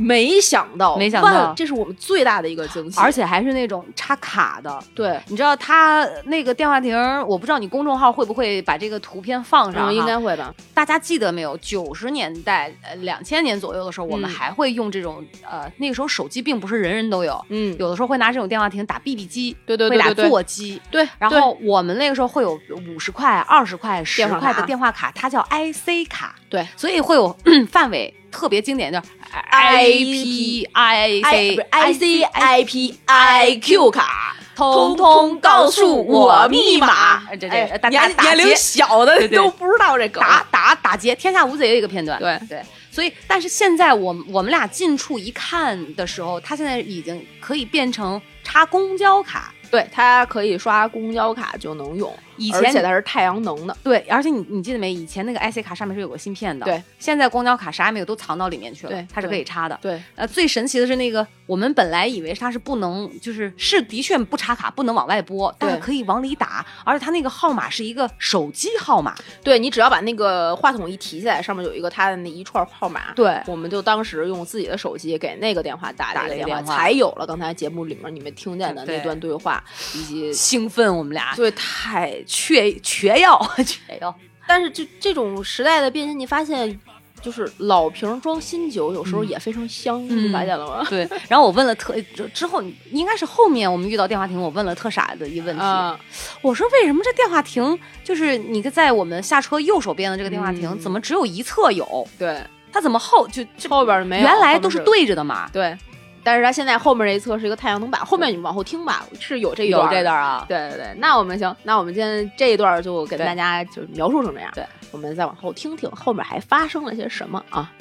没想到，没想到。这是我们最大的一个惊喜。而且还是那种插卡的，对，你知道他那个电话亭，我不知道你公众号会不会把这个图片放上、嗯，应该会吧。大家记得没有？九十年代、呃，两千年左右的时候，我们嗯。还会用这种呃，那个时候手机并不是人人都有，嗯，有的时候会拿这种电话亭打 BB 机，对对会打对对。对座机。对，然后我们那个时候会有五十块、二十块、十块的电话卡，它叫 IC 卡，对。所以会有 范围特别经典，叫 I I C I C I P I Q 卡，通通告诉我密码。这这年年龄小的都不知道这梗。打打打劫，天下无贼的一个片段。对对，所以但是现在我们我们俩近处一看的时候，它现在已经可以变成插公交卡。对，它可以刷公交卡就能用，以前而且它是太阳能的。对，而且你你记得没？以前那个 IC 卡上面是有个芯片的，对。现在公交卡啥也没有，都藏到里面去了，对它是可以插的。对，呃，最神奇的是那个，我们本来以为它是不能，就是是的确不插卡，不能往外拨，但是对可以往里打，而且它那个号码是一个手机号码。对你只要把那个话筒一提起来，上面有一个它的那一串号码。对我们就当时用自己的手机给那个电话打打这个电话，了一个电话才有了刚才节目里面你们听见的那段对话，以及兴奋，我们俩对太缺缺药，缺药。但是这这种时代的变迁，你发现就是老瓶装新酒，有时候也非常香，嗯你发现了吗？对，然后我问了特之之后，应该是后面我们遇到电话亭，我问了特傻的一个问题，啊，我说为什么这电话亭就是你在我们下车右手边的这个电话亭，嗯怎么只有一侧有？对，它怎么后就这后边没有，原来都是对着的嘛？对，但是它现在后面这一侧是一个太阳能板，后面你往后听吧，是有这一有这段啊？对对对，那我们行，那我们今天这一段就给大家就描述成这样。对，我们再往后听听后面还发生了些什么啊？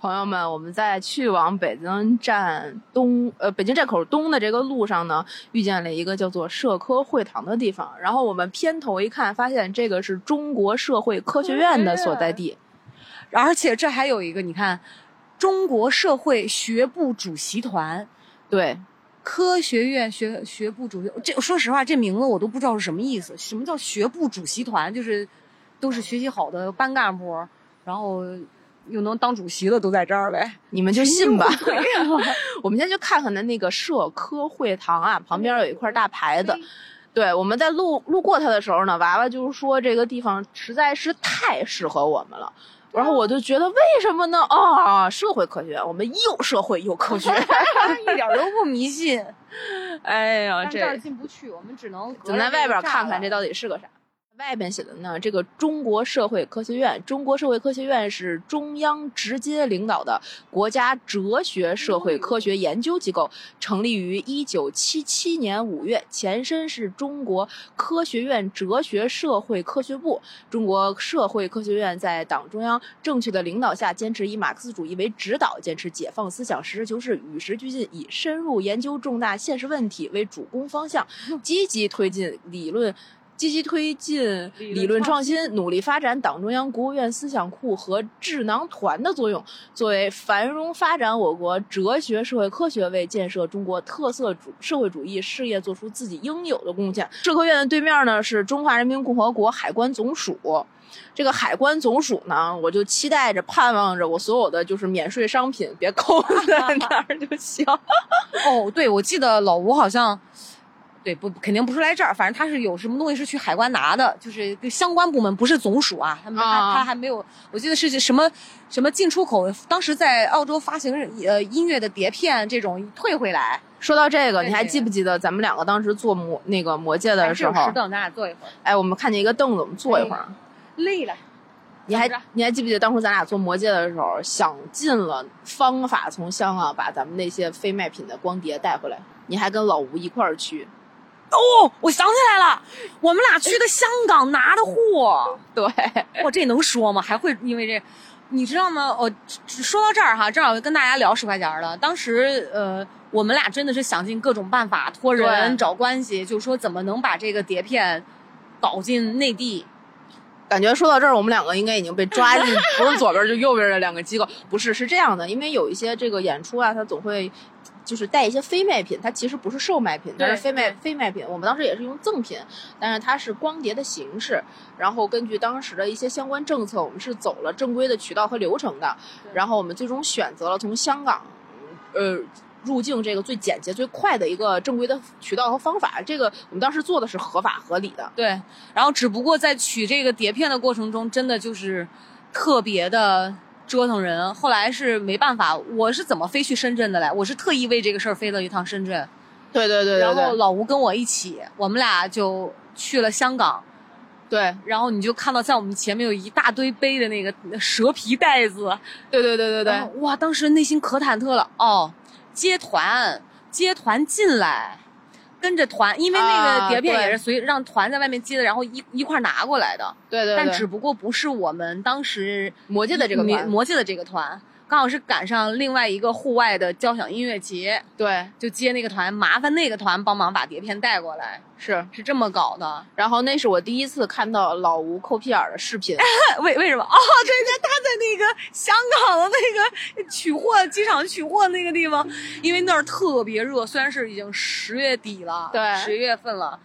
朋友们，我们在去往北京站东呃北京站口东的这个路上呢，遇见了一个叫做社科会堂的地方。然后我们偏头一看，发现这个是中国社会科学院的所在地。而且这还有一个，你看，中国社会学部主席团。对，科学院学学部主席，这说实话，这名字我都不知道是什么意思。什么叫学部主席团？就是都是学习好的班干部，然后又能当主席的都在这儿呗。你们就信吧。我们先去看看的那个社科会堂啊，旁边有一块大牌子。对，我们在路路过它的时候呢，娃娃就是说这个地方实在是太适合我们了。然后我就觉得为什么呢？啊，社会科学，我们又社会又科学。一点都不迷信。哎呀，但这儿进不去，我们只能咱在外边看看这到底是个啥。外边写的呢，这个中国社会科学院，中国社会科学院是中央直接领导的国家哲学社会科学研究机构，成立于一九七七年五月，前身是中国科学院哲学社会科学部。中国社会科学院在党中央正确的领导下，坚持以马克思主义为指导，坚持解放思想、实事求是、与时俱进，以深入研究重大现实问题为主攻方向，积极推进理论。积极推进理论创新，努力发展党中央、国务院思想库和智囊团的作用，作为繁荣发展我国哲学社会科学，为建设中国特色主社会主义事业做出自己应有的贡献。社科院的对面呢是中华人民共和国海关总署。这个海关总署呢，我就期待着、盼望着我所有的就是免税商品别 扣在那儿就行。哦，对，我记得老吴好像。对，不肯定不是来这儿，反正他是有什么东西是去海关拿的，就是相关部门，不是总署啊，他们他他还没有，我记得是什么什么进出口，当时在澳洲发行呃音乐的碟片这种退回来。说到这个，你还记不记得咱们两个当时做魔那个魔戒的时候？石凳，咱俩坐一会儿。哎，我们看见一个凳子，我们坐一会儿。累了。你还你还记不记得当初咱俩做魔戒的时候，想尽了方法从香港把咱们那些非卖品的光碟带回来？你还跟老吴一块儿去。哦，我想起来了，我们俩去的香港拿的货。对，我这能说吗？还会因为这，你知道吗？哦，说到这儿哈，正好跟大家聊十块钱的。当时呃，我们俩真的是想尽各种办法，托人找关系，就说怎么能把这个碟片搞进内地。感觉说到这儿，我们两个应该已经被抓进，不是左边就右边的两个机构。不是，是这样的，因为有一些这个演出啊，它总会。就是带一些非卖品，它其实不是售卖品，它是非卖非卖品。我们当时也是用赠品，但是它是光碟的形式。然后根据当时的一些相关政策，我们是走了正规的渠道和流程的。然后我们最终选择了从香港，呃，入境这个最简洁、最快的一个正规的渠道和方法。这个我们当时做的是合法合理的。对。然后只不过在取这个碟片的过程中，真的就是特别的。折腾人，后来是没办法。我是怎么飞去深圳的嘞？我是特意为这个事儿飞了一趟深圳。对对对对。然后老吴跟我一起，我们俩就去了香港。对。然后你就看到在我们前面有一大堆背的那个蛇皮袋子。对对对对对。哇，当时内心可忐忑了。哦，接团，接团进来。跟着团，因为那个碟片也是随让团在外面接的，然后一一块拿过来的。对对。但只不过不是我们当时魔界的这个团，魔界的这个团。刚好是赶上另外一个户外的交响音乐节，对，就接那个团，麻烦那个团帮忙把碟片带过来，是。是这么搞的。然后那是我第一次看到老吴抠屁眼的视频，为为什么？哦，对对，他在那个香港的那个取货机场取货那个地方，因为那儿特别热，虽然是已经十月底了，对，十一月份了，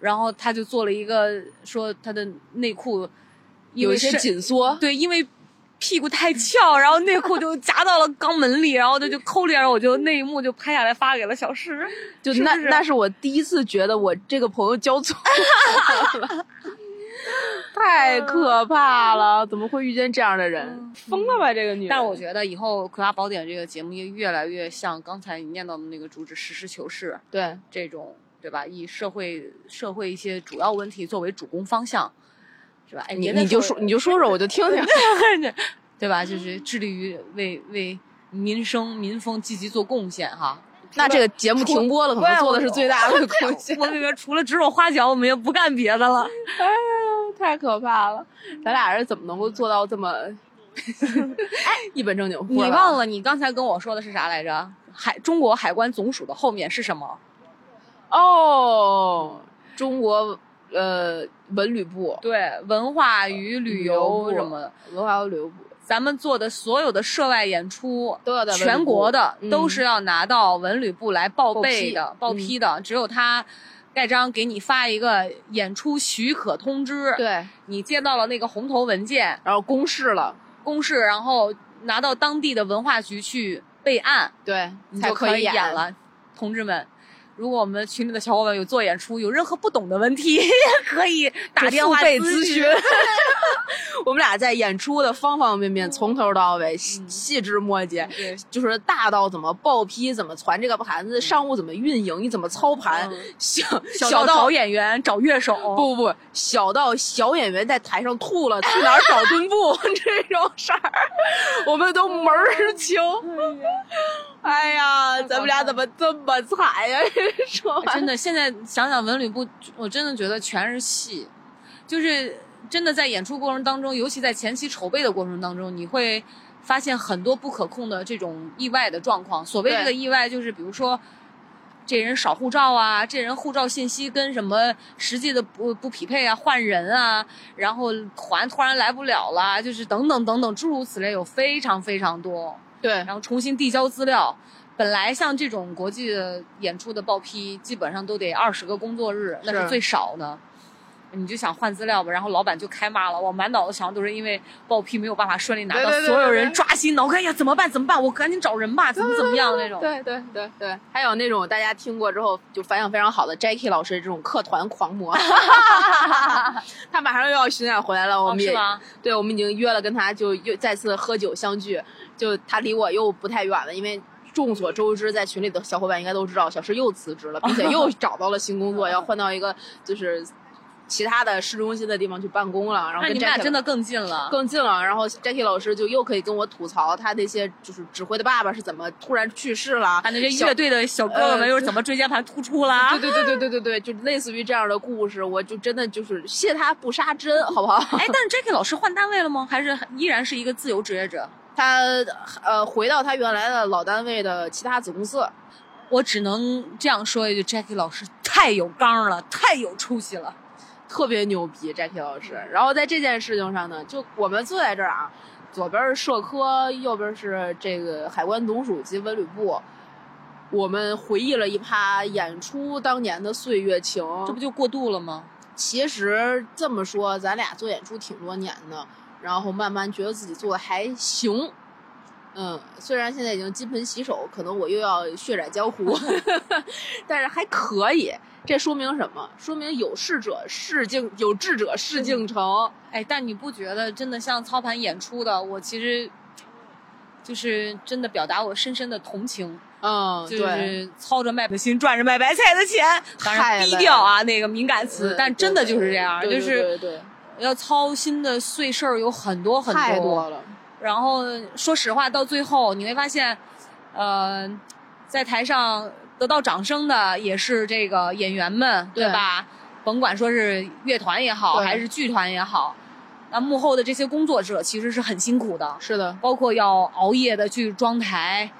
然后他就做了一个说他的内裤有一些紧缩，对，因为。屁股太翘，然后内裤就夹到了肛门里，然后他就抠脸然后我就那一幕就拍下来发给了小诗，就那那是我第一次觉得我这个朋友交错了，太可怕了！怎么会遇见这样的人？疯了吧这个女人！但我觉得以后《葵花宝典》这个节目也越来越像刚才你念到的那个主旨，实事求是，对这种对吧？以社会社会一些主要问题作为主攻方向。是吧？你你就说你就说说，我就听听，对吧？就是致力于为为民生民风积极做贡献哈。那这个节目停播了，可能做的是最大的贡献。我里边除了指手画脚，我们也不干别的了。哎呀，太可怕了！咱俩人怎么能够做到这么 一本正经？你忘了你刚才跟我说的是啥来着？海中国海关总署的后面是什么？哦，中国。呃，文旅部对文化与旅游什么的，文化和旅游部，咱们做的所有的涉外演出都要在全国的都是要拿到文旅部来报备的、报批的，只有他盖章给你发一个演出许可通知，对你接到了那个红头文件，然后公示了，公示，然后拿到当地的文化局去备案，对，你就可以演了，同志们。如果我们群里的小伙伴有做演出，有任何不懂的问题，可以打电话咨咨询。我们俩在演出的方方面面，从头到尾细细枝末节，就是大到怎么报批、怎么传这个盘子，商务怎么运营、你怎么操盘，小小到找演员、找乐手，不不不，小到小演员在台上吐了，去哪儿找墩布这种事儿，我们都门儿清。哎呀，咱们俩怎么这么惨呀？说话真的，现在想想文旅部，我真的觉得全是戏，就是真的在演出过程当中，尤其在前期筹备的过程当中，你会发现很多不可控的这种意外的状况。所谓对这个意外，就是比如说。这人少护照啊，这人护照信息跟什么实际的不不匹配啊，换人啊，然后团突然来不了了，就是等等等等诸如此类，有非常非常多。对然后重新递交资料。本来像这种国际的演出的报批，基本上都得二十个工作日，那是是最少的。你就想换资料吧，然后老板就开骂了。我满脑子想的都是因为报批没有办法顺利拿到，所有人抓心挠肝哎呀，怎么办？怎么办？我赶紧找人吧，怎么怎么样那种。对对对对，还有那种大家听过之后就反响非常好的 Jackie 老师这种客团狂魔 他马上又要巡演回来了，我们也、哦是对，我们已经约了跟他就又再次喝酒相聚，就他离我又不太远了，因为。众所周知，在群里的小伙伴应该都知道，小石又辞职了，并且又 找到了新工作，要换到一个就是其他的市中心的地方去办公了。然后你们俩真的更近了。更近了。然后 Jackie 老师就又可以跟我吐槽他那些就是指挥的爸爸是怎么突然去世了，他那些乐队的小哥哥们呃又是怎么椎间盘突出啦？对对对对对对对，就类似于这样的故事，我就真的就是谢他不杀之，好不好？哎，但是 Jackie 老师换单位了吗？还是依然是一个自由职业者？他呃回到他原来的老单位的其他子公司，我只能这样说一句，Jackie 老师太有刚了，太有出息了。特别牛逼，Jackie 老师。然后在这件事情上呢，就我们坐在这儿啊，左边是社科，右边是这个海关总署及文旅部。我们回忆了一趴演出当年的岁月情，这不就过渡了吗？其实这么说，咱俩做演出挺多年的，然后慢慢觉得自己做的还行。嗯，虽然现在已经金盆洗手，可能我又要血染江湖，但是还可以。这说明什么？说明有事者事竟有志者事竟成。哎，但你不觉得真的像操盘演出的，我其实就是真的表达我深深的同情，嗯，就对，是操着卖的心，赚着卖白菜的钱，当然低调啊，那个敏感词，嗯但真的就是这样，就是要操心的碎事儿有很多很太多了。然后说实话，到最后你会发现，呃，在台上得到掌声的也是这个演员们，对对吧？甭管说是乐团也好，还是剧团也好，那幕后的这些工作者其实是很辛苦的，是的，包括要熬夜的去装台，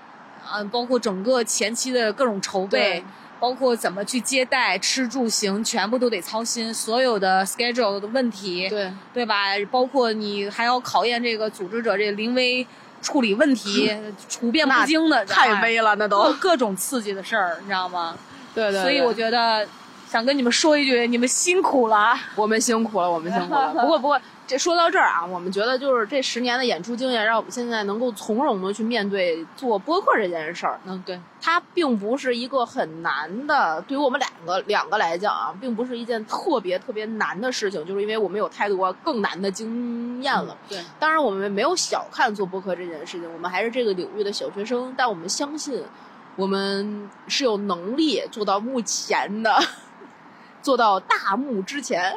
啊、包括整个前期的各种筹备。包括怎么去接待、吃住行，全部都得操心，所有的 schedule 的问题，对对吧？包括你还要考验这个组织者这临危处理问题、处变不惊的，太哎危了，那都。各种刺激的事儿，你知道吗？对对所以我觉得想跟你们说一句，你们辛苦了。我们辛苦了，我们辛苦了。不过，不过，这说到这儿啊，我们觉得就是这十年的演出经验，让我们现在能够从容的去面对做播客这件事儿。嗯，对，它并不是一个很难的，对于我们两个两个来讲啊，并不是一件特别特别难的事情，就是因为我们有太多更难的经验了。对，当然，我们没有小看做播客这件事情，我们还是这个领域的小学生，但我们相信，我们是有能力做到目前的，做到大幕之前。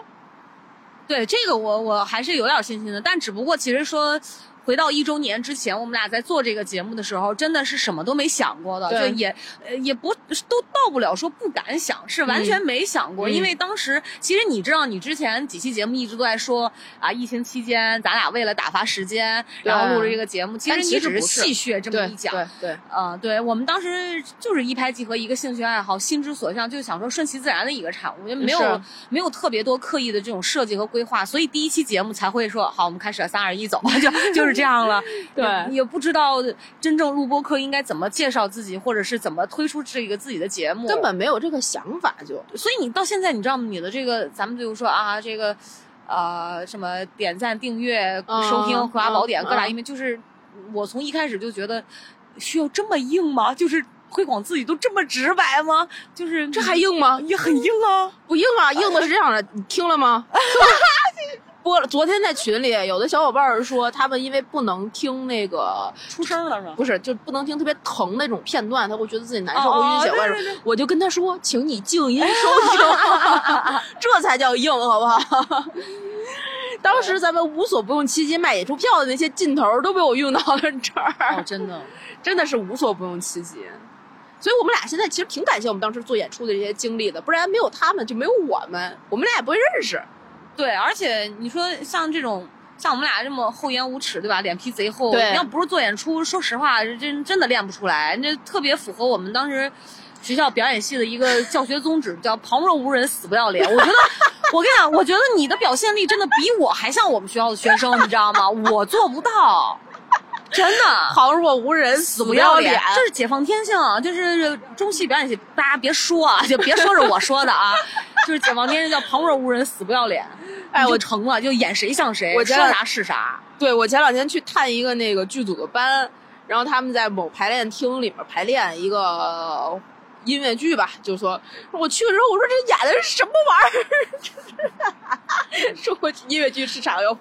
对这个我我还是有点信心的，但只不过其实说。回到一周年之前，我们俩在做这个节目的时候，真的是什么都没想过的，就也呃也不都到不了说不敢想，是完全没想过。嗯。因为当时其实你知道，你之前几期节目一直都在说啊，疫情期间咱俩为了打发时间，然后录了这个节目，其实你只是戏谑这么一讲，对对，嗯，对我们当时就是一拍即合，一个兴趣爱好，心之所向，就想说顺其自然的一个产物，也没有没有特别多刻意的这种设计和规划，所以第一期节目才会说好，我们开始，三二一，走，就就是这样了。对也也不知道真正录播课应该怎么介绍自己，或者是怎么推出这个自己的节目，根本没有这个想法就。所以你到现在，你知道吗？你的这个，咱们比如说啊，这个，呃，什么点赞、订阅、嗯收听《葵花宝典》嗯各大音频，就是我从一开始就觉得需要这么硬吗？就是推广自己都这么直白吗？就是这还硬吗？也很硬啊。不硬啊，硬的是这样的，你听了吗？播了。昨天在群里，有的小伙伴儿说，他们因为不能听那个，出声了是吧？不是，就不能听特别疼那种片段，他会觉得自己难受，哦会晕血我就跟他说，请你静音收听，这才叫硬，好不好？当时咱们无所不用其极卖演出票的那些劲头都被我用到了这儿，哦，真的。真的是无所不用其极。所以我们俩现在其实挺感谢我们当时做演出的这些经历的，不然没有他们就没有我们，我们俩也不会认识。对，而且你说像这种。像我们俩这么厚颜无耻，对吧？脸皮贼厚。你要不是做演出，说实话，真真的练不出来。那特别符合我们当时学校表演系的一个教学宗旨，叫旁若无人，死不要脸。我觉得，我跟你讲，我觉得你的表现力真的比我还像我们学校的学生，你知道吗？我做不到，真的。旁若无人，死不要脸，这是解放天性，就是中戏表演系，大家别说啊，就别说是我说的啊，就是解放天性叫旁若无人，死不要脸。哎，我就成了，就演谁像谁，我觉得啥是啥。对我前两天去探一个那个剧组的班，然后他们在某排练厅里面排练一个音乐剧吧，就说我去的时候，我说这演的是什么玩意儿？说我音乐剧市场要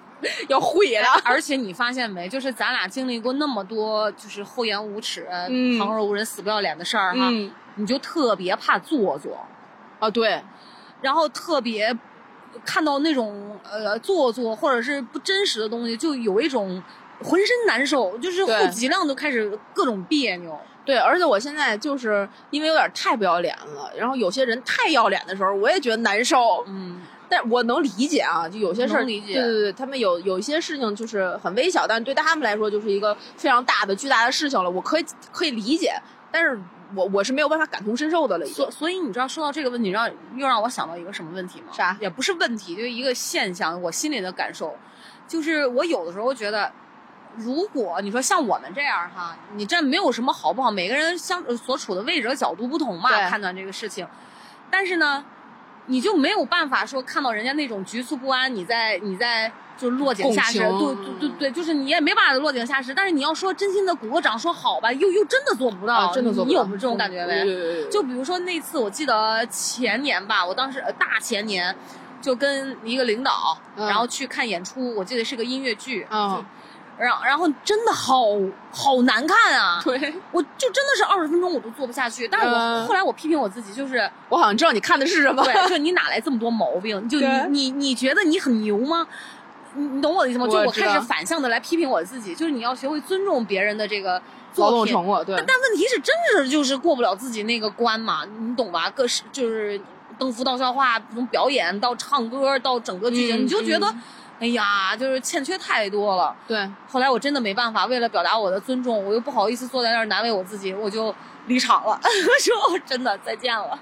要毁了。而且你发现没，就是咱俩经历过那么多，就是厚颜无耻、嗯旁若无人、死不要脸的事儿哈，嗯你就特别怕做作，啊，对，然后特别看到那种呃做作或者是不真实的东西，就有一种浑身难受，就是对后脊梁都开始各种别扭。对，而且我现在就是因为有点太不要脸了，然后有些人太要脸的时候，我也觉得难受。嗯，但我能理解啊，就有些事儿，理解对对对，他们有有一些事情就是很微小，但对他们来说就是一个非常大的、巨大的事情了，我可以可以理解，但是我我是没有办法感同身受的了，所。所以你知道说到这个问题，让又让我想到一个什么问题吗？啥也不是问题，就是一个现象，我心里的感受，就是我有的时候觉得，如果你说像我们这样哈，你这没有什么好不好，每个人相呃所处的位置和角度不同嘛，判断这个事情，但是呢，你就没有办法说看到人家那种局促不安，你在你在。就是落井下石，对对对对，就是你也没办法落井下石。但是你要说真心的鼓个掌说好吧，又又真的做不到，啊，真的做不到你有没有这种感觉没？就比如说那次，我记得前年吧，我当时呃大前年，就跟一个领导，嗯然后去看演出，我记得是个音乐剧，嗯，然后然后真的好好难看啊！对，我就真的是二十分钟我都做不下去。但是我、嗯后来我批评我自己，就是我好像知道你看的是什么。对，就你哪来这么多毛病？就你你你觉得你很牛吗？你你懂我的意思吗？就我开始反向的来批评我自己，就是你要学会尊重别人的这个劳作品。动成果，对但，但问题是，真是就是过不了自己那个关嘛，你懂吧？各式就是登福到笑话，从表演到唱歌到整个剧情，嗯你就觉得，嗯哎呀，就是欠缺太多了。对，后来我真的没办法，为了表达我的尊重，我又不好意思坐在那儿难为我自己，我就离场了，说我真的再见了。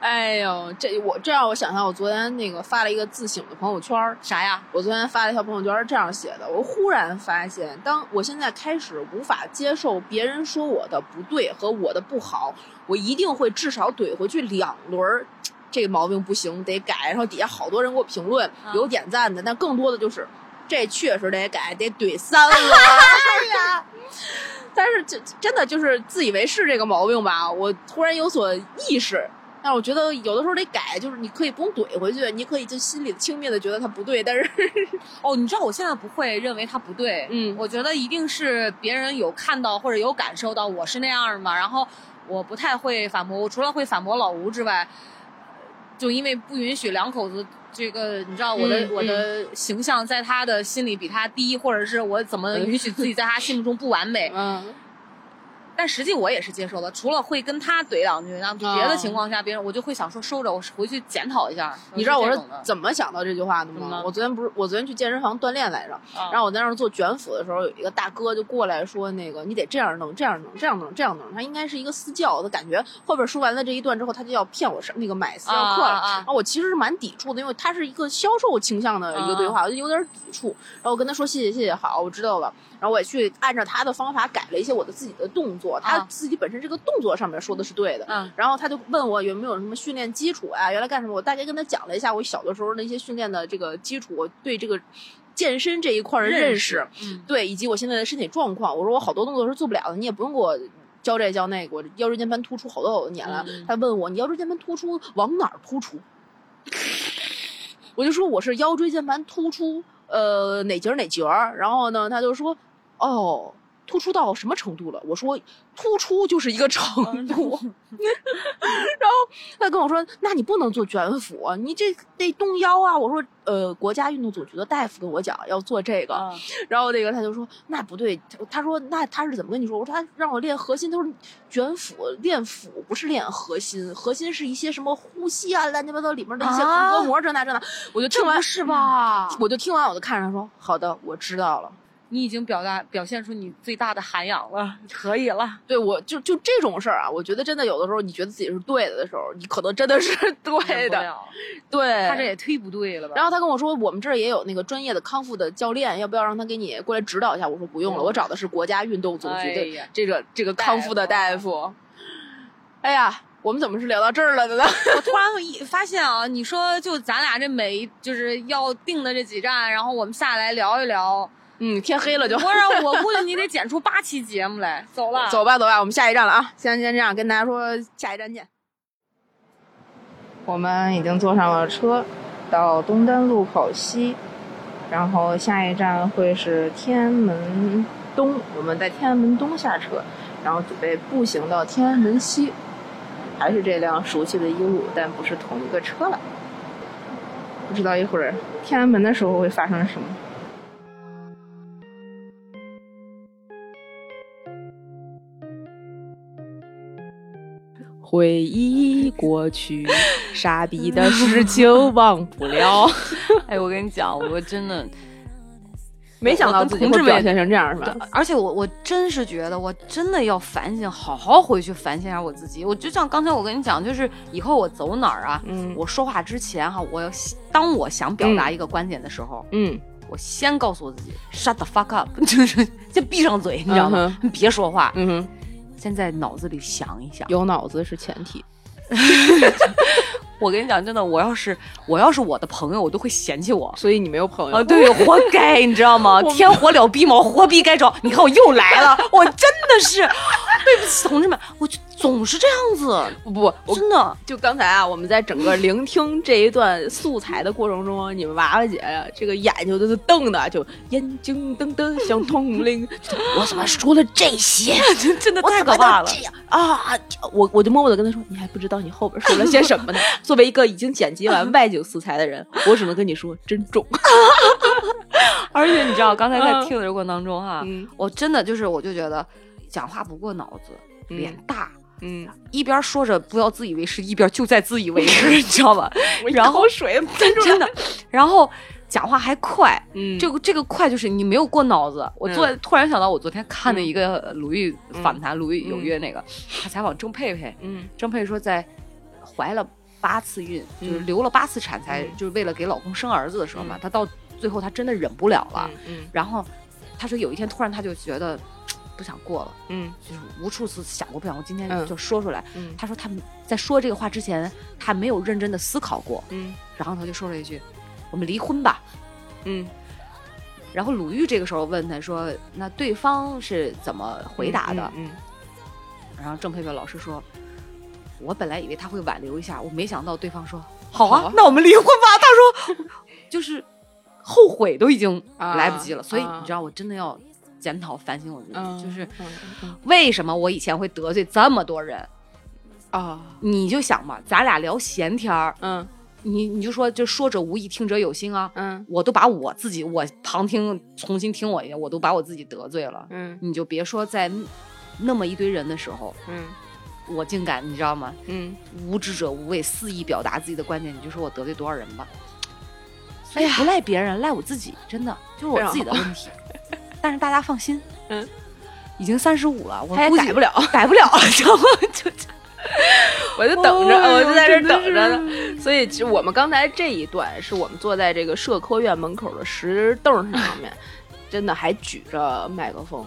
哎呦，这我这让我想想，我昨天那个发了一个自省的朋友圈儿啥呀？我昨天发了一条朋友圈，是这样写的：我忽然发现，当我现在开始无法接受别人说我的不对和我的不好，我一定会至少怼回去两轮儿。这个毛病不行，得改。然后底下好多人给我评论，有点赞的，但更多的就是这确实得改，得怼三轮儿。哎呀！但是这真的就是自以为是这个毛病吧，我突然有所意识。但是我觉得有的时候得改，就是你可以不用怼回去，你可以就心里轻蔑的觉得他不对，但是 哦，你知道我现在不会认为他不对，嗯我觉得一定是别人有看到或者有感受到我是那样的嘛，然后我不太会反驳，我除了会反驳老吴之外，就因为不允许两口子这个，你知道我的、嗯我的形象在他的心里比他低，或者是我怎么允许自己在他心目中不完美，嗯，但实际我也是接受的，除了会跟他怼两句，然后别的情况下，别人我就会想说收着，我回去检讨一下。你知道我是怎么想到这句话的吗？我昨天不是我昨天去健身房锻炼来着，啊然后我在那儿做卷腹的时候，有一个大哥就过来说，那个你得这样弄，这样弄，这样弄，这样弄。他应该是一个私教，他感觉后边说完了这一段之后，他就要骗我上那个买私教课了。啊我其实是蛮抵触的，因为他是一个销售倾向的一个对话，我就有点抵触。然后我跟他说谢谢谢谢，好，我知道了。然后我也去按照他的方法改了一些我的自己的动作，他啊自己本身这个动作上面说的是对的。嗯然后他就问我有没有什么训练基础啊，原来干什么？我大概跟他讲了一下我小的时候那些训练的这个基础，我对这个健身这一块儿的认识，嗯对，以及我现在的身体状况。我说我好多动作是做不了的，你也不用给我教这教那个，我腰椎间盘突出好多好多年了。嗯他问我，你腰椎间盘突出往哪儿突出？我就说我是腰椎间盘突出，呃，哪节儿哪节儿。然后呢，他就说，哦，突出到什么程度了？我说突出就是一个程 度。然后他跟我说，那你不能做卷腹啊，你这得动腰啊。我说，呃，国家运动总局的大夫跟我讲要做这个。嗯然后那个他就说那不对，他说那他是怎么跟你说？我说他让我练核心，他说卷腹练腹不是练核心，核心是一些什么呼吸啊乱七八糟里面的一些啊横膈膜这那这那。我就听完是吧？我就听完我就看着他说好的，我知道了。你已经表达表现出你最大的涵养了，可以了。对我就就这种事儿啊，我觉得真的有的时候你觉得自己是对的的时候，你可能真的是 对的。对，他这也忒不对了吧？然后他跟我说，我们这儿也有那个专业的康复的教练，要不要让他给你过来指导一下？我说不用了，我找的是国家运动总局哎的呀这个这个康复的大夫。哎呀，我们怎么是聊到这儿了的呢？我突然一发现啊，你说就咱俩这每就是要定的这几站，然后我们下来聊一聊，嗯，天黑了就我让我估计你得剪出八期节目来。走了，走吧走吧，我们下一站了啊！先先这样跟大家说，下一站见。我们已经坐上了车，到东单路口西，然后下一站会是天安门东。我们在天安门东下车，然后准备步行到天安门西。还是这辆熟悉的一路，但不是同一个车了。不知道一会儿天安门的时候会发生什么。回忆过去，傻逼的事情忘不了。哎，我跟你讲，我真的，没想到自己会表现成这样，是吧？而且我我真是觉得，我真的要反省，好好回去反省一下我自己。我就像刚才我跟你讲，就是以后我走哪儿啊，嗯我说话之前哈，我要当我想表达一个观点的时候，嗯，我先告诉我自己 shut the fuck up，就是先闭上嘴，你知道吗？你别说话，嗯哼，先在脑子里想一想。有脑子是前提。我跟你讲，真的，我要是我要是我的朋友，我都会嫌弃我。所以你没有朋友啊，对，活该，你知道吗？天火燎逼毛，活逼该着。你看我又来了，我真的是对不起同志们，我就总是这样子，不不，我真的。就刚才啊，我们在整个聆听这一段素材的过程中，你们娃娃姐呀，这个眼睛都是瞪的，就眼睛瞪得像铜铃。我怎么说了这些？真的我太可怕了这样啊！我我就默默的跟他说：“你还不知道你后边说了些什么呢？” 作为一个已经剪辑完外景素材的人，我只能跟你说真重。而且你知道，刚才在嗯听的过程当中哈，嗯我真的就是，我就觉得讲话不过脑子，嗯脸大。嗯，一边说着不要自以为是，一边就在自以为是，你知道吧？然后水 真的，然后讲话还快，嗯。这个这个快就是你没有过脑子。我昨、突然想到，我昨天看的一个鲁豫访谈，鲁豫有约那个，他采访郑佩佩，嗯。郑佩佩说在怀了八次孕，就是流了八次产才，就是为了给老公生儿子的时候嘛，她到最后她真的忍不了了，嗯然后她说有一天突然她就觉得。不想过了，嗯。就是无数次想过不想过，今天嗯。就说出来。嗯。他说她在说这个话之前，他没有认真的思考过，嗯。然后他就说了一句：“我们离婚吧。”嗯。然后鲁豫这个时候问他说：“那对方是怎么回答的？”嗯然后郑佩佩老师说：“我本来以为他会挽留一下，我没想到对方说好啊，好啊。那我们离婚吧。”他说：“ 就是后悔都已经来不及了，啊所以啊。你知道，我真的要检讨反省我自己，嗯，就是为什么我以前会得罪这么多人？啊你就想嘛，咱俩聊闲天儿，嗯你你就说就说者无意，听者有心啊。嗯我都把我自己，我旁听重新听我一遍，我都把我自己得罪了。嗯你就别说在那么一堆人的时候，嗯我竟敢，你知道吗？嗯，无知者无畏，肆意表达自己的观点，你就说我得罪多少人吧。哎呀，不赖别人，赖我自己，真的就是我自己的问题。但是大家放心，嗯，已经三十五了，我他也估计改不了，改不了，知道吗？就 我就等着，我就在这等着呢。所以，其实我们刚才这一段是我们坐在这个社科院门口的石凳上面，真的还举着麦克风，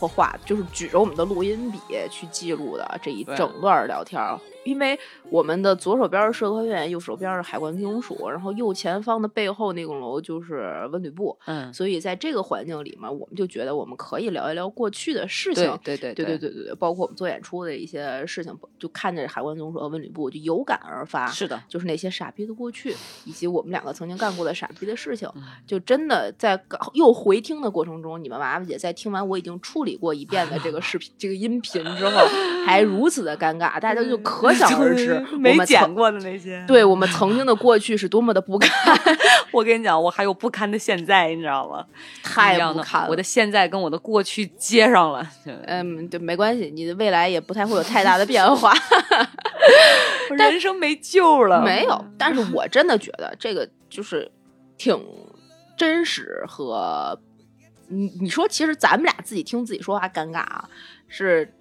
或画，就是举着我们的录音笔去记录的这一整段聊天。因为我们的左手边是社科院，右手边是海关厅署，然后右前方的背后那栋楼就是文旅部，嗯，所以在这个环境里面，我们就觉得我们可以聊一聊过去的事情对。对对对对包括我们做演出的一些事情，就看着海关总署和文旅部就有感而发。是的，就是那些傻逼的过去，以及我们两个曾经干过的傻逼的事情，嗯就真的在又回听的过程中，你们娃娃姐在听完我已经处理过一遍的这个视频、这个音频之后，还如此的尴尬，大家就可想而知，我没剪过的那些。对我们曾经的过去是多么的不堪，我跟你讲，我还有不堪的现在，你知道吗？太不堪了。我的现在跟我的过去接上了。嗯，对，没关系，你的未来也不太会有太大的变化。我人生没救了。没有，但是我真的觉得这个就是挺真实和你你说，其实咱们俩自己听自己说话尴尬啊，是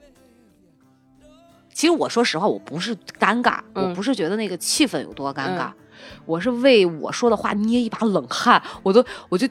其实我说实话，我不是尴尬，嗯我不是觉得那个气氛有多尴尬，嗯我是为我说的话捏一把冷汗。我都，我就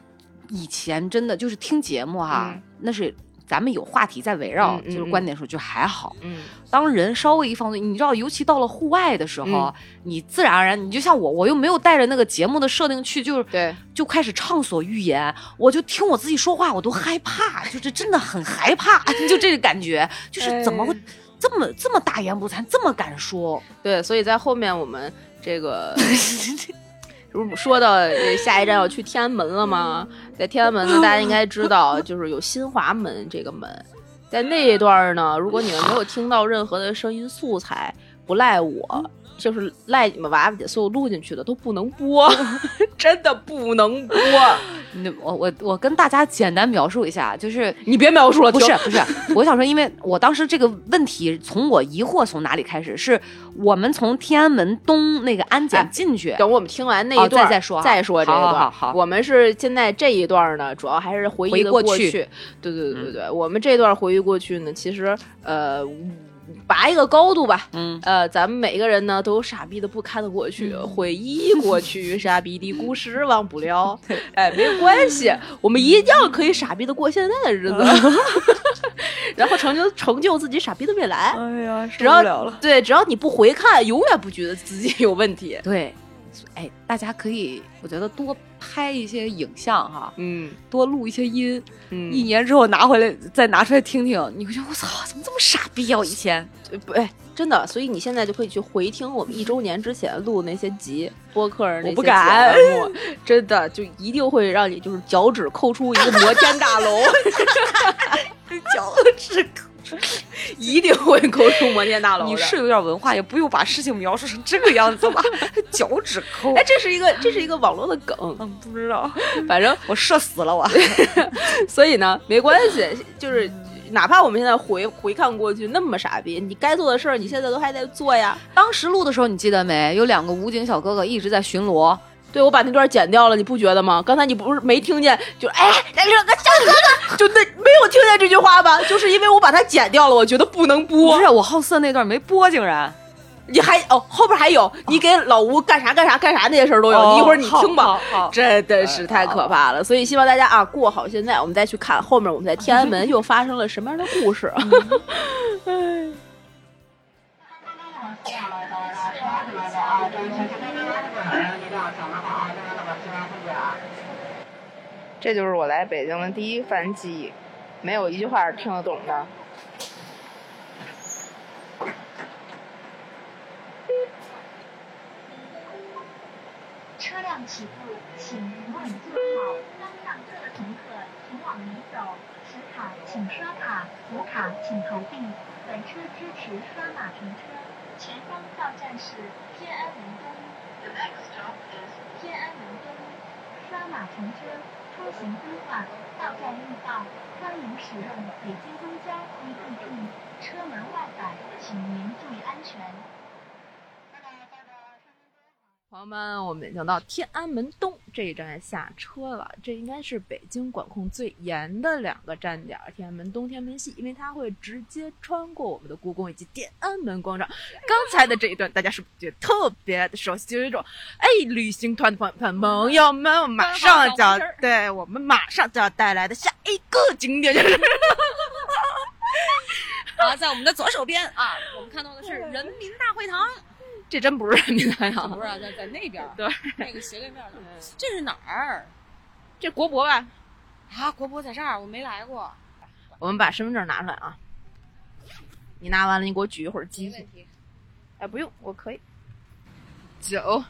以前真的就是听节目哈，嗯那是咱们有话题在围绕，就是观点的时候就还好。嗯当人稍微一放松，你知道，尤其到了户外的时候，嗯你自然而然，你就像我，我又没有带着那个节目的设定去，就是对就开始畅所欲言，我就听我自己说话，我都害怕，就是真的很害怕，就这个感觉，就是怎么会哎这么这么大言不惭，这么敢说？对，所以在后面我们这个。不是说到呃下一站要去天安门了吗？在天安门呢，大家应该知道，就是有新华门这个门，在那一段呢，如果你们没有听到任何的声音素材，不赖我，就是赖你们娃娃姐所有录进去的都不能播，真的不能播。那我我我跟大家简单描述一下，就是你别描述了，不是不是，我想说，因为我当时这个问题从我疑惑从哪里开始，是我们从天安门东那个安哎检进去，等我们听完那哦一段儿、再再说哈再说这一段。好好好好我们是现在这一段呢，主要还是回忆过去过去。对对对对对，我们这段回忆过去呢，其实呃，拔一个高度吧。嗯，呃，咱们每个人呢都有傻逼的不堪的过去，回忆过去，傻逼的故事忘不了。哎，没有关系，我们一样可以傻逼的过现在的日子，然后成就成就自己傻逼的未来。哎呀，只要对，只要你不回看，永远不觉得自己有问题。对，哎，大家可以，我觉得多拍一些影像哈，嗯。多录一些音，嗯。一年之后拿回来再拿出来听听，你会觉得我操，怎么这么傻逼啊？我以前。呃不，哎，真的，所以你现在就可以去回听我们一周年之前录的那些集 播客儿那些我不敢。真的就一定会让你就是脚趾抠出一个摩天大楼，脚趾抠，一定会抠出摩天大楼的。你是有点文化，也不用把事情描述成这个样子吧？脚趾抠，哎，这是一个这是一个网络的梗，嗯，不知道，反正我社死了我。所以呢，没关系，就是哪怕我们现在回回看过去那么傻逼，你该做的事儿你现在都还在做呀。当时录的时候，你记得没？有两个武警小哥哥一直在巡逻。对，我把那段剪掉了，你不觉得吗？刚才你不是没听见？就哎，那两个小哥哥，就那没有听见这句话吧？就是因为我把它剪掉了，我觉得不能播。不是我好色那段没播，竟然。你还哦，后边还有，你给老吴干啥干啥干啥那些事儿都有，哦你一会儿你听吧。真的是太可怕了，所以希望大家啊过好现在，我们再去看后面我们在天安门 又发生了什么样的故事。哎。这就是我来北京的第一番记忆，没有一句话是听得懂的。车辆起步，请稳稳坐好。刚上车的乘客，请往里走。持卡请刷卡，无卡请投币。本车支持刷码乘车。前方到站是天安门东。天安门东，刷码乘车，出行规划，到站预报。欢迎使用北京公交 APP。车门外摆，请您注意安全。朋友们，我们已经到天安门东这一站下车了。这应该是北京管控最严的两个站点——天安门东、天安门西，因为它会直接穿过我们的故宫以及天安门广场。刚才的这一段，大家是不是觉得特别的熟悉？就有一种，哎，旅行团的朋朋朋友们，我马上就要对我们马上就要带来的下一个景点就是 啊，在我们的左手边啊，我们看到的是人民大会堂，这真不是人民大会堂不，是啊在在那边儿，对，那个斜对面的，这是哪儿这国博吧？啊？国博在这儿，我没来过，我们把身份证拿出来啊！你拿完了，你给我举一会儿机子。题。哎，不用，我可以。九，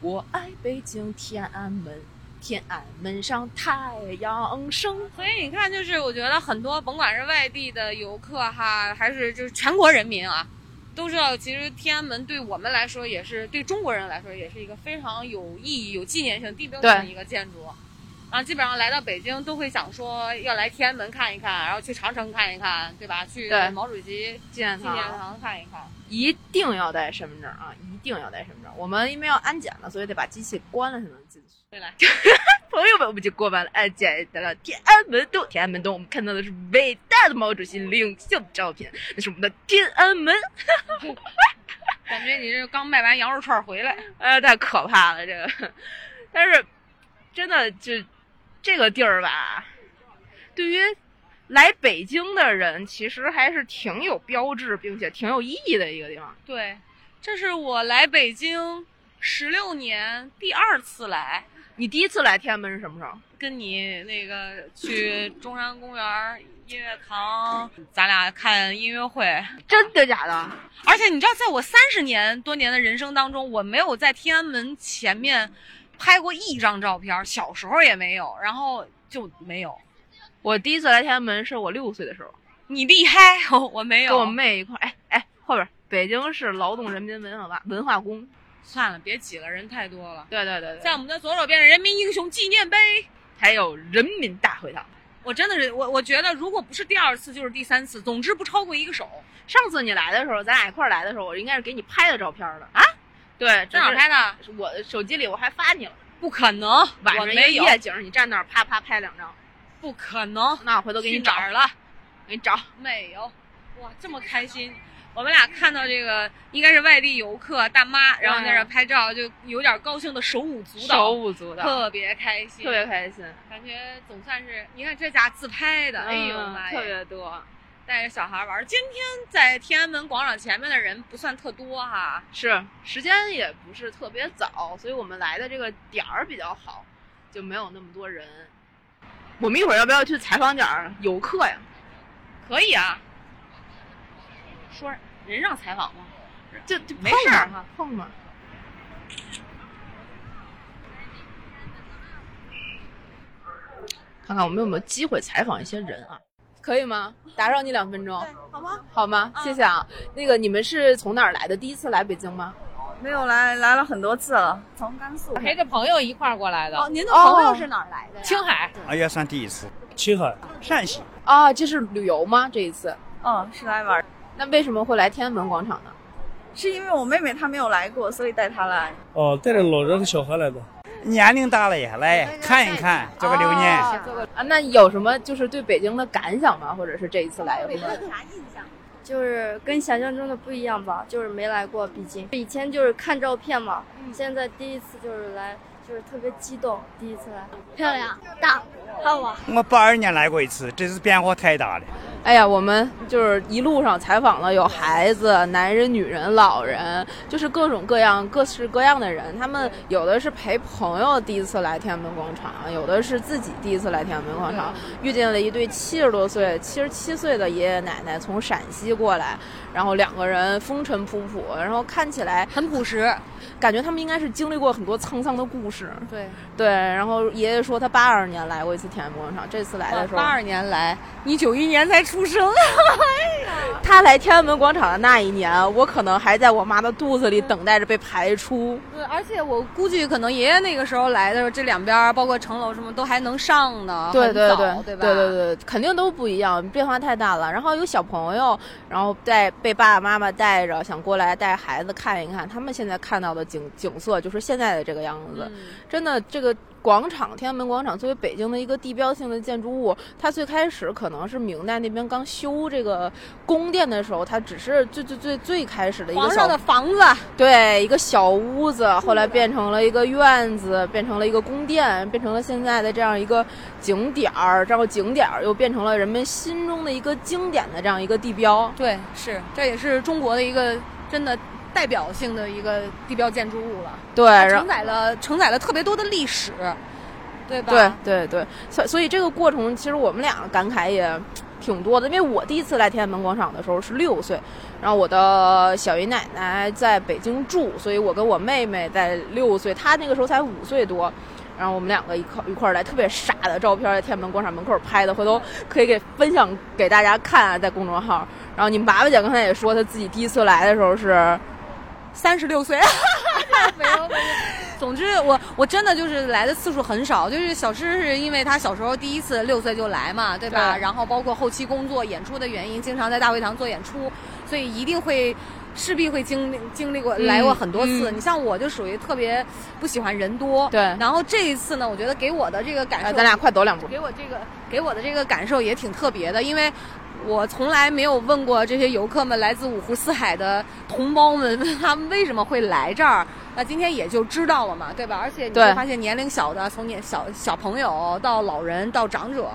我爱北京天安门，天安门上太阳升。所以你看，就是我觉得很多，甭管是外地的游客哈，还是就是全国人民啊，都知道，其实天安门对我们来说，也是对中国人来说，也是一个非常有意义、有纪念性、地标性的一个建筑。啊，基本上来到北京都会想说要来天安门看一看，然后去长城看一看，对吧？去毛主席纪念堂堂看一看。一定要带身份证啊！一定要带身份证。我们因为要安检了，所以得把机器关了才能进去。朋友们，我们就过完了安检来到天安门洞。天安门洞，我们看到的是伟大的毛主席领袖的照片，那是我们的天安门。感觉你这刚卖完羊肉串回来。哎，太可怕了，这个。但是，真的就这个地儿吧，对于来北京的人，其实还是挺有标志，并且挺有意义的一个地方。对，这是我来北京十六年第二次来。你第一次来天安门是什么时候？跟你那个去中山公园音乐堂，咱俩看音乐会。真的假的？而且你知道，在我三十年多年的人生当中，我没有在天安门前面拍过一张照片，小时候也没有，然后就没有。我第一次来天安门是我六岁的时候，你厉害，我没有。跟我妹一块儿。哎哎，后边北京市劳动人民文化文化宫。算了，别挤了，人太多了。对对对对，在我们的左手边是人民英雄纪念碑。还有人民大会堂。我真的是我，我觉得如果不是第二次，就是第三次，总之不超过一个手。上次你来的时候，咱俩一块儿来的时候，我应该是给你拍的照片的啊。对，在哪儿拍的？我的手机里我还发你了。不可能，晚上没有，夜景，你站那儿啪啪拍两张。不可能。那我回头给你找了？给你找。没有。哇，这么开心！我们俩看到这个应该是外地游客大妈，然后在这儿拍照，就有点高兴的手舞足蹈，手舞足蹈，特别开心，特别开心。感觉总算是，你看这家自拍的，哎呦嗯妈呀，特别多。带着小孩玩。今天在天安门广场前面的人不算特多哈，是时间也不是特别早，所以我们来的这个点儿比较好，就没有那么多人。我们一会儿要不要去采访点儿游客呀？可以啊。说人让采访吗？就就没碰嘛事儿哈碰嘛。看看我们有没有机会采访一些人啊？可以吗？打扰你两分钟，好吗？好吗？谢谢啊。那个你们是从哪儿来的？第一次来北京吗？没有来，来了很多次了，从甘肃。陪着朋友一块儿过来的。哦，您的朋友是哪儿来的呀？青海，啊，也算第一次。青海、陕西，啊，这是旅游吗？这一次？嗯，是来玩儿。那为什么会来天安门广场呢？是因为我妹妹她没有来过，所以带她来。哦，带着老人和小孩来的。年龄大了也来看一看，做个留念。啊做个啊，那有什么就是对北京的感想吗？或者是这一次来有什么？啥印象？就是跟想象中的不一样吧，就是没来过，毕竟以前就是看照片嘛，现在第一次就是来，就是特别激动，第一次来，漂亮，大，我八二年来过一次，这次变化太大了。哎呀，我们就是一路上采访了有孩子、男人、女人、老人，就是各种各样、各式各样的人。他们有的是陪朋友第一次来天安门广场，有的是自己第一次来天安门广场，遇见了一对七十多岁、七十七岁的爷爷奶奶从陕西过来，然后两个人风尘仆仆，然后看起来很朴实，感觉他们应该是经历过很多沧桑的故事。对对，然后爷爷说他八二年来过一次天安门广场，这次来的时候八二年来，你九一年才出生。他来天安门广场的那一年，我可能还在我妈的肚子里等待着被排出。对，而且我估计可能爷爷那个时候来的时候，这两边包括城楼什么都还能上呢，对对对对吧？对对对，肯定都不一样，变化太大了。然后有小朋友，然后带被爸爸妈妈带着，想过来带孩子看一看，他们现在看到的景景色就是现在的这个样子。嗯真的，这个广场，天安门广场作为北京的一个地标性的建筑物，它最开始可能是明代那边刚修这个宫殿的时候，它只是最最最最开始的一个小皇上的房子，对，一个小屋子，后来变成了一个院子，变成了一个宫殿，变成了现在的这样一个景点儿，然后景点儿又变成了人们心中的一个经典的这样一个地标。对，是，这也是中国的一个真的代表性的一个地标建筑物了。对，承载了承载了特别多的历史，对吧？对对对，所所以这个过程其实我们俩感慨也挺多的，因为我第一次来天安门广场的时候是六岁，然后我的小姨奶奶在北京住，所以我跟我妹妹在六岁，她那个时候才五岁多。然后我们两个一块一块儿来，特别傻的照片，在天安门广场门口拍的，回头可以给分享给大家看啊，在公众号。然后你们爸爸姐刚才也说，她自己第一次来的时候是三十六岁，没有没有。总之我，我真的就是来的次数很少，就是小诗是因为他小时候第一次六岁就来嘛，对吧？对然后包括后期工作、演出的原因，经常在大会堂做演出，所以一定会。势必会经历经历过嗯来过很多次，嗯你像我就属于特别不喜欢人多，对然后这一次呢，我觉得给我的这个感受，哎咱俩快走两步给我这个给我的这个感受也挺特别的，因为我从来没有问过这些游客们，来自五湖四海的同胞们，问他们为什么会来这儿。那今天也就知道了嘛，对吧？而且你会发现，年龄小的，从年小小朋友到老人到长者，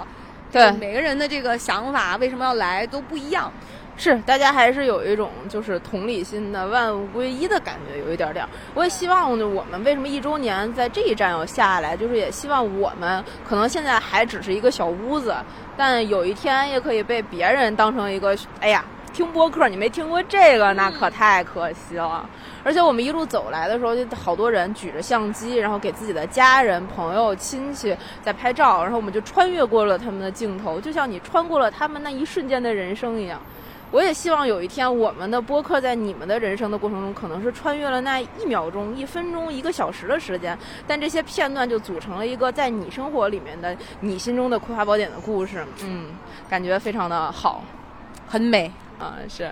对每个人的这个想法为什么要来都不一样。是，大家还是有一种就是同理心的万物归一的感觉，有一点点儿。我也希望呢，我们为什么一周年在这一站要下来，就是也希望我们可能现在还只是一个小屋子，但有一天也可以被别人当成一个，哎呀，听播客你没听过这个，那可太可惜了。而且我们一路走来的时候，就好多人举着相机，然后给自己的家人、朋友、亲戚在拍照，然后我们就穿越过了他们的镜头，就像你穿过了他们那一瞬间的人生一样。我也希望有一天，我们的播客在你们的人生的过程中，可能是穿越了那一秒钟、一分钟、一个小时的时间，但这些片段就组成了一个在你生活里面的、你心中的《葵花宝典》的故事。嗯，感觉非常的好，很美啊，是。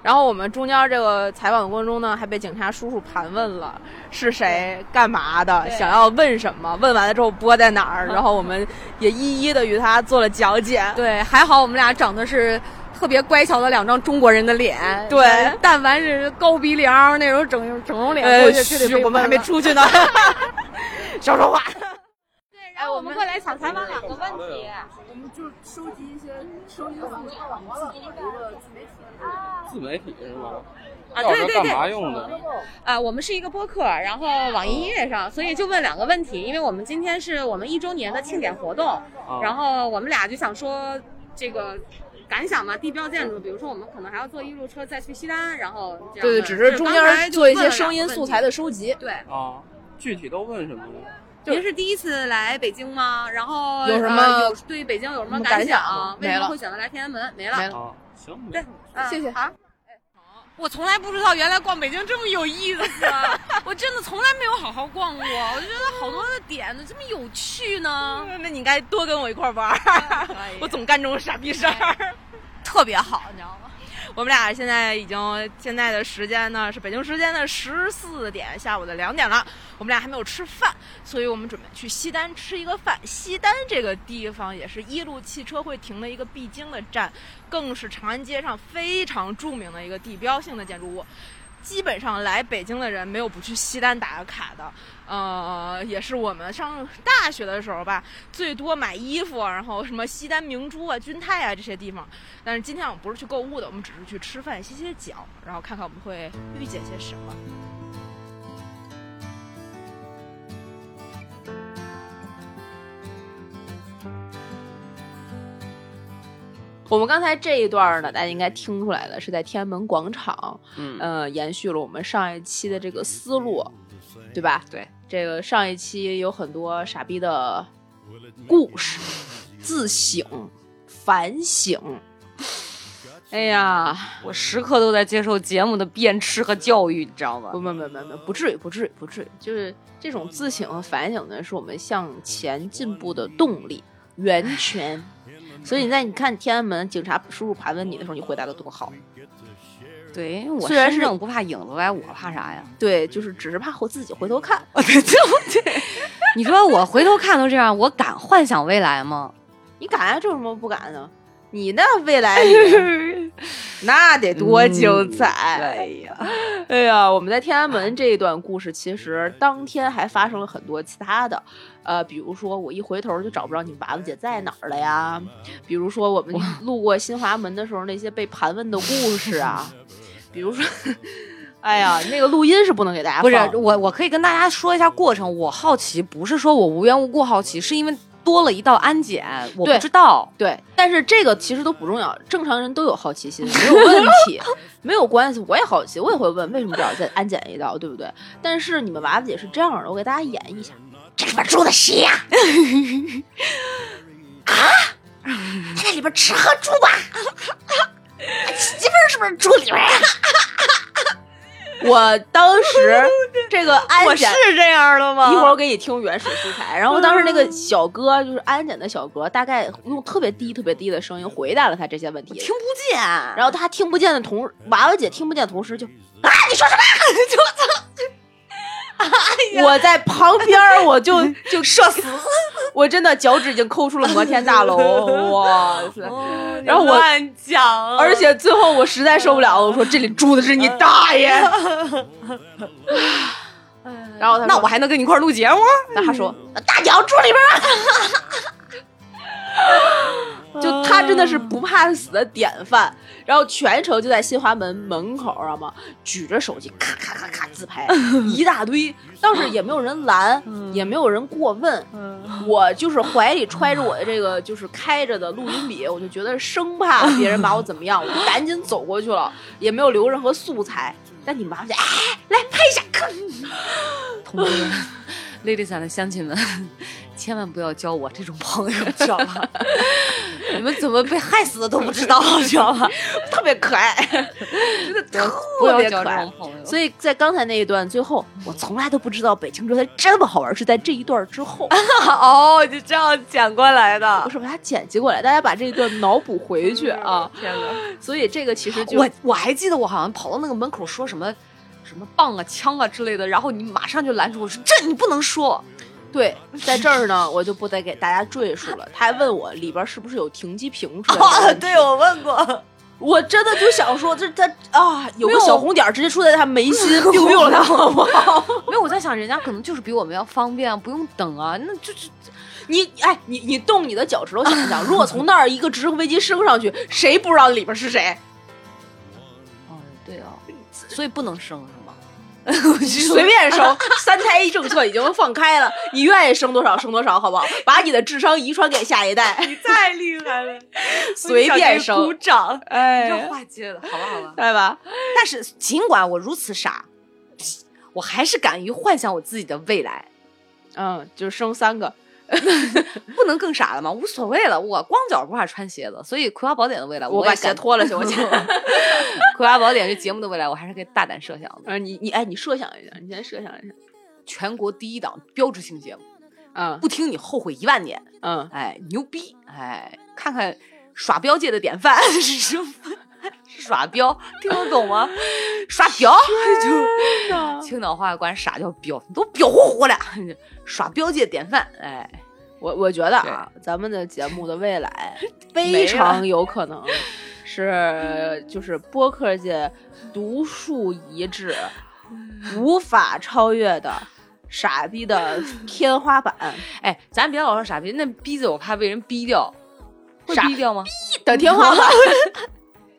然后我们中间这个采访的过程中呢，还被警察叔叔盘问了是谁、干嘛的，想要问什么，问完了之后播在哪儿，然后我们也一一的与他做了讲解。对，还好我们俩长得是特别乖巧的两张中国人的脸。对但凡是高鼻梁那种整整容脸呃过去，就得我们还没出去呢 少说话。然后我们过来想采访两个问题。我们就收集一些收集素材，我们自己自媒体。自媒体是吗？啊，对对对，嘛用的？啊，我们是一个播客，然后网易音乐上，所以就问两个问题，因为我们今天是我们一周年的庆典活动，然后我们俩就想说这个感想嘛，地标建筑，比如说我们可能还要坐一路车再去西单，然后这样对只是中间做一些声音素材的收集。对，啊，具体都问什么呢？您是第一次来北京吗？然后有什么呃有对北京有什么感想？想为什么会选择来天安门？没了。没了啊，行，对，嗯谢谢好。我从来不知道原来逛北京这么有意思，啊我真的从来没有好好逛过。我就觉得好多的点怎么这么有趣呢？那你应该多跟我一块玩儿，我总干这种傻逼事儿。特别好，你知道吗？我们俩现在已经现在的时间呢是北京时间的十四点，下午的两点了。我们俩还没有吃饭，所以我们准备去西单吃一个饭。西单这个地方也是一路汽车会停的一个必经的站，更是长安街上非常著名的一个地标性的建筑物。基本上来北京的人没有不去西单打个卡的，呃，也是我们上大学的时候吧，最多买衣服，然后什么西单明珠啊、君泰啊这些地方。但是今天我们不是去购物的，我们只是去吃饭、歇歇脚，然后看看我们会遇见些什么。我们刚才这一段呢，大家应该听出来了，是在天安门广场，嗯呃，延续了我们上一期的这个思路，对吧？对，这个上一期有很多傻逼的故事、自省、反省。哎呀，我时刻都在接受节目的鞭笞和教育，你知道吗？不不不不不，不至于，不至于，不至于。就是这种自省和反省呢，是我们向前进步的动力源泉。所以你在你看天安门警察叔叔盘问你的时候，你回答的多好。对，我虽然是不怕影子歪，我怕啥呀？对，就是只是怕我自己回头看。对对你说我回头看都这样，我敢幻想未来吗？你敢啊？这有什么不敢呢？你那未来里 那得多精彩！哎呀，哎呀，我们在天安门这一段故事，其实当天还发生了很多其他的，呃，比如说我一回头就找不着你娃娃姐在哪儿了呀，比如说我们路过新华门的时候那些被盘问的故事啊，比如说，哎呀，那个录音是不能给大家不是我，我可以跟大家说一下过程。我好奇，不是说我无缘无故好奇，是因为多了一道安检，我不知道。对，但是这个其实都不重要，正常人都有好奇心，没有问题，没有关系。我也好奇，我也会问为什么这儿再安检一道，对不对？但是你们娃娃姐是这样的，我给大家演一下。这里边住的谁呀、啊？他在里边吃喝住吧？媳妇儿是不是住里边呀？我当时 这个安我检是这样的吗？一会儿我给你听原始素材。然后当时那个小哥就是安检的小哥，大概用特别低、特别低的声音回答了他这些问题，听不见。然后他听不见的同娃娃姐听不见的同时就啊，你说什么？就 我在旁边我就 就射死，我真的脚趾已经抠出了摩天大楼，哇塞！然后我乱讲，而且最后我实在受不了了，我说这里住的是你大爷。然后他说那我还能跟你一块录节目？那他说大脚住里边。就他真的是不怕死的典范，然后全程就在新华门门口，知道吗？举着手机咔咔咔咔自拍 一大堆，倒是也没有人拦，也没有人过问。我就是怀里揣着我的这个就是开着的录音笔，我就觉得生怕别人把我怎么样，我就赶紧走过去了，也没有留任何素材。但你妈就哎，来拍一下，同志们，ladies and 乡亲们，千万不要交我这种朋友，知道吧？你们怎么被害死的都不知道，知道吧？特别可爱，真的特别可爱。所以在刚才那一段最后，我从来都不知道北京车台这么好玩，是在这一段之后，哦，就这样剪过来的不。是把它剪辑过来，大家把这一段脑补回去啊。天哪！所以这个其实就我我还记得我好像跑到那个门口说什么什么棒啊、枪啊之类的，然后你马上就拦住我说这你不能说。对，在这儿呢，我就不再给大家赘述了。他还问我里边是不是有停机坪之类的对我问过，我真的就想说，这他啊，有个小红点直接出在他眉心 biu 了他好不好？没有我在想，人家可能就是比我们要方便，不用等啊，那就是你哎，你你动你的脚趾头想一想，如果从那儿一个直升飞机升上去，谁不知道里边是谁？哦，对啊，所以不能生是吗？随便生，三胎政策已经放开了，你愿意生多少生多少，好不好？把你的智商遗传给下一代，你太厉害了，随便生，鼓掌，哎你这话接的好吧好吧。对吧？但是尽管我如此傻，我还是敢于幻想我自己的未来。嗯，就生三个，不能更傻了吗？无所谓了，我光脚不怕穿鞋子，所以《葵花宝典》的未来我把鞋脱了行不行？《葵花宝典》这节目的未来，我还是可以大胆设想的。嗯，你你哎，你设想一下，你先设想一下，全国第一档标志性节目，嗯不听你后悔一万年。嗯，哎，牛逼！哎，看看耍标界的典范 是什么？耍彪，听得懂吗？耍标就青岛话管傻叫彪，你都彪乎乎的，耍标界典范。哎，我我觉得啊，咱们的节目的未来 非常有可能是就是播客界独树一帜、无法超越的傻逼的天花板。哎，咱别老说傻逼，那逼字我怕被人逼掉，会傻逼掉吗？逼的天花板。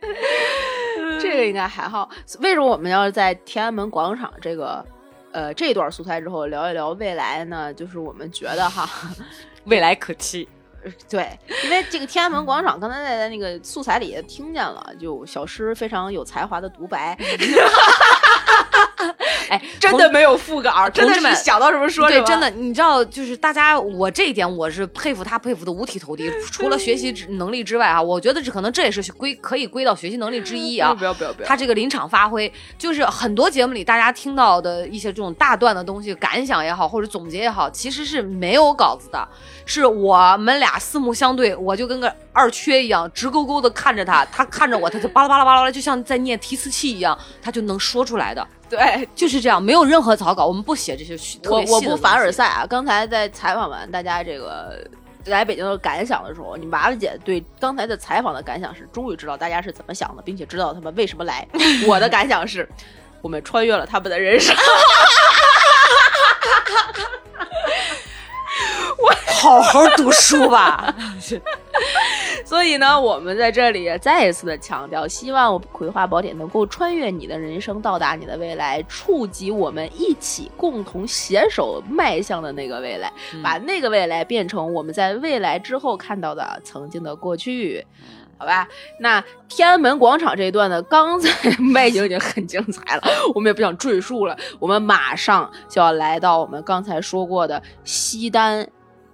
这个应该还好。为什么我们要在天安门广场这个呃这段素材之后聊一聊未来呢？就是我们觉得哈，未来可期。对，因为这个天安门广场，刚才在在那个素材里也听见了，就小诗非常有才华的独白。哎，真的没有副稿，真的想到什么说什么。对，真的，你知道，就是大家，我这一点我是佩服他，佩服的五体投地。除了学习能力之外啊，我觉得这可能这也是归可以归到学习能力之一啊。不要不要不要他这个临场发挥，就是很多节目里大家听到的一些这种大段的东西，感想也好，或者总结也好，其实是没有稿子的，是我们俩四目相对，我就跟个二缺一样，直勾勾的看着他，他看着我，他就巴拉巴拉巴拉巴拉，就像在念提词器一样，他就能说出来的。对，就是这样，没有任何草稿，我们不写这些我别细的东我不凡尔赛啊！刚才在采访完大家这个来北京的感想的时候，你娃娃姐对刚才的采访的感想是，终于知道大家是怎么想的，并且知道他们为什么来。我的感想是，我们穿越了他们的人生。好好读书吧。所以呢，我们在这里也再一次的强调，希望《葵花宝典》能够穿越你的人生，到达你的未来，触及我们一起共同携手迈向的那个未来，把那个未来变成我们在未来之后看到的曾经的过去。好吧，那天安门广场这一段呢，刚才外景已经很精彩了，我们也不想赘述了。我们马上就要来到我们刚才说过的西单，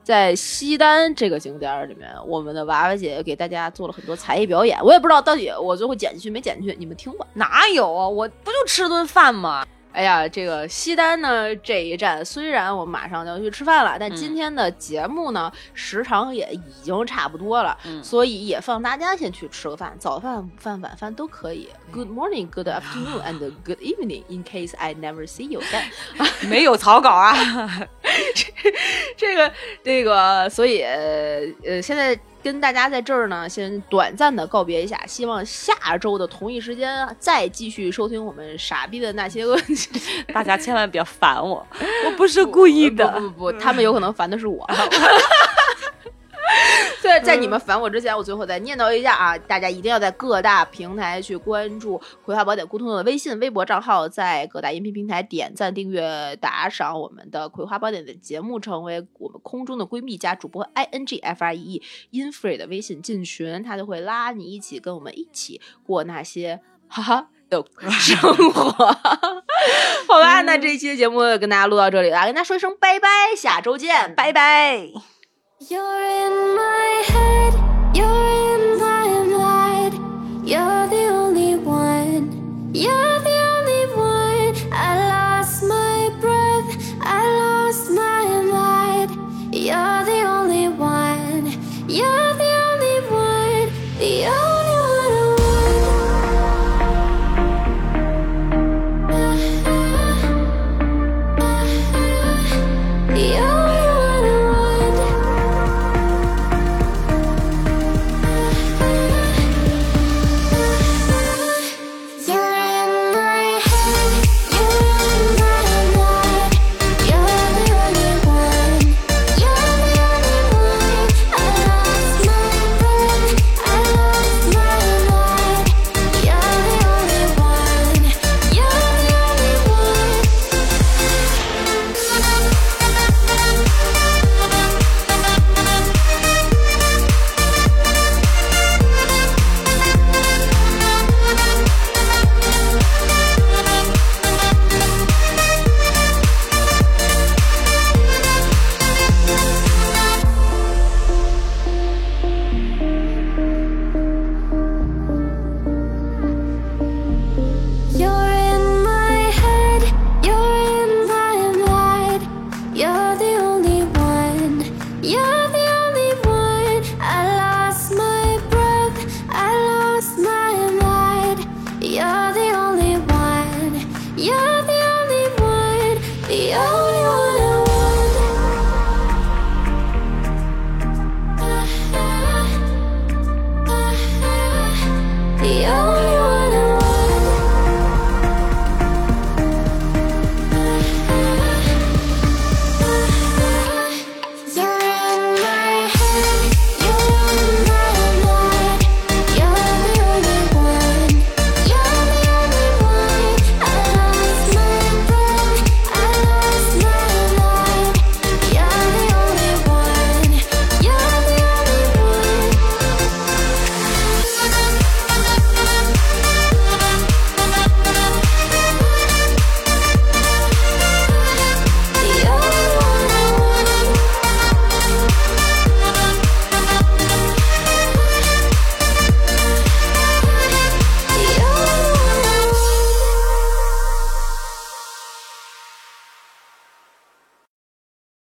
在西单这个景点儿里面，我们的娃娃姐给大家做了很多才艺表演，我也不知道到底我最后剪进去没剪进去，你们听吧。哪有啊？我不就吃顿饭吗？哎呀，这个西单呢这一站，虽然我们马上就要去吃饭了，但今天的节目呢、时长也已经差不多了，所以也放大家先去吃个饭，早饭、午饭、晚饭都可以。Good morning, good afternoon, and good evening. In case I never see you again，没有草稿啊。这个这个，所以呃，现在跟大家在这儿呢，先短暂的告别一下，希望下周的同一时间再继续收听我们傻逼的那些问题。大家千万别烦我，我不是故意的。不不不，他们有可能烦的是我。在在你们烦我之前，我最后再念叨一下啊，大家一定要在各大平台去关注《葵花宝典》沟通的微信、微博账号，在各大音频平台点赞、订阅、打赏我们的《葵花宝典》的节目，成为我们空中的闺蜜加主播 i n g f r e e infree 的微信进群，他就会拉你一起跟我们一起过那些哈哈的生活。好吧，那这一期的节目跟大家录到这里了，跟大家说一声拜拜，下周见，拜拜。You're in my head, you're in my mind. You're the only one, you're the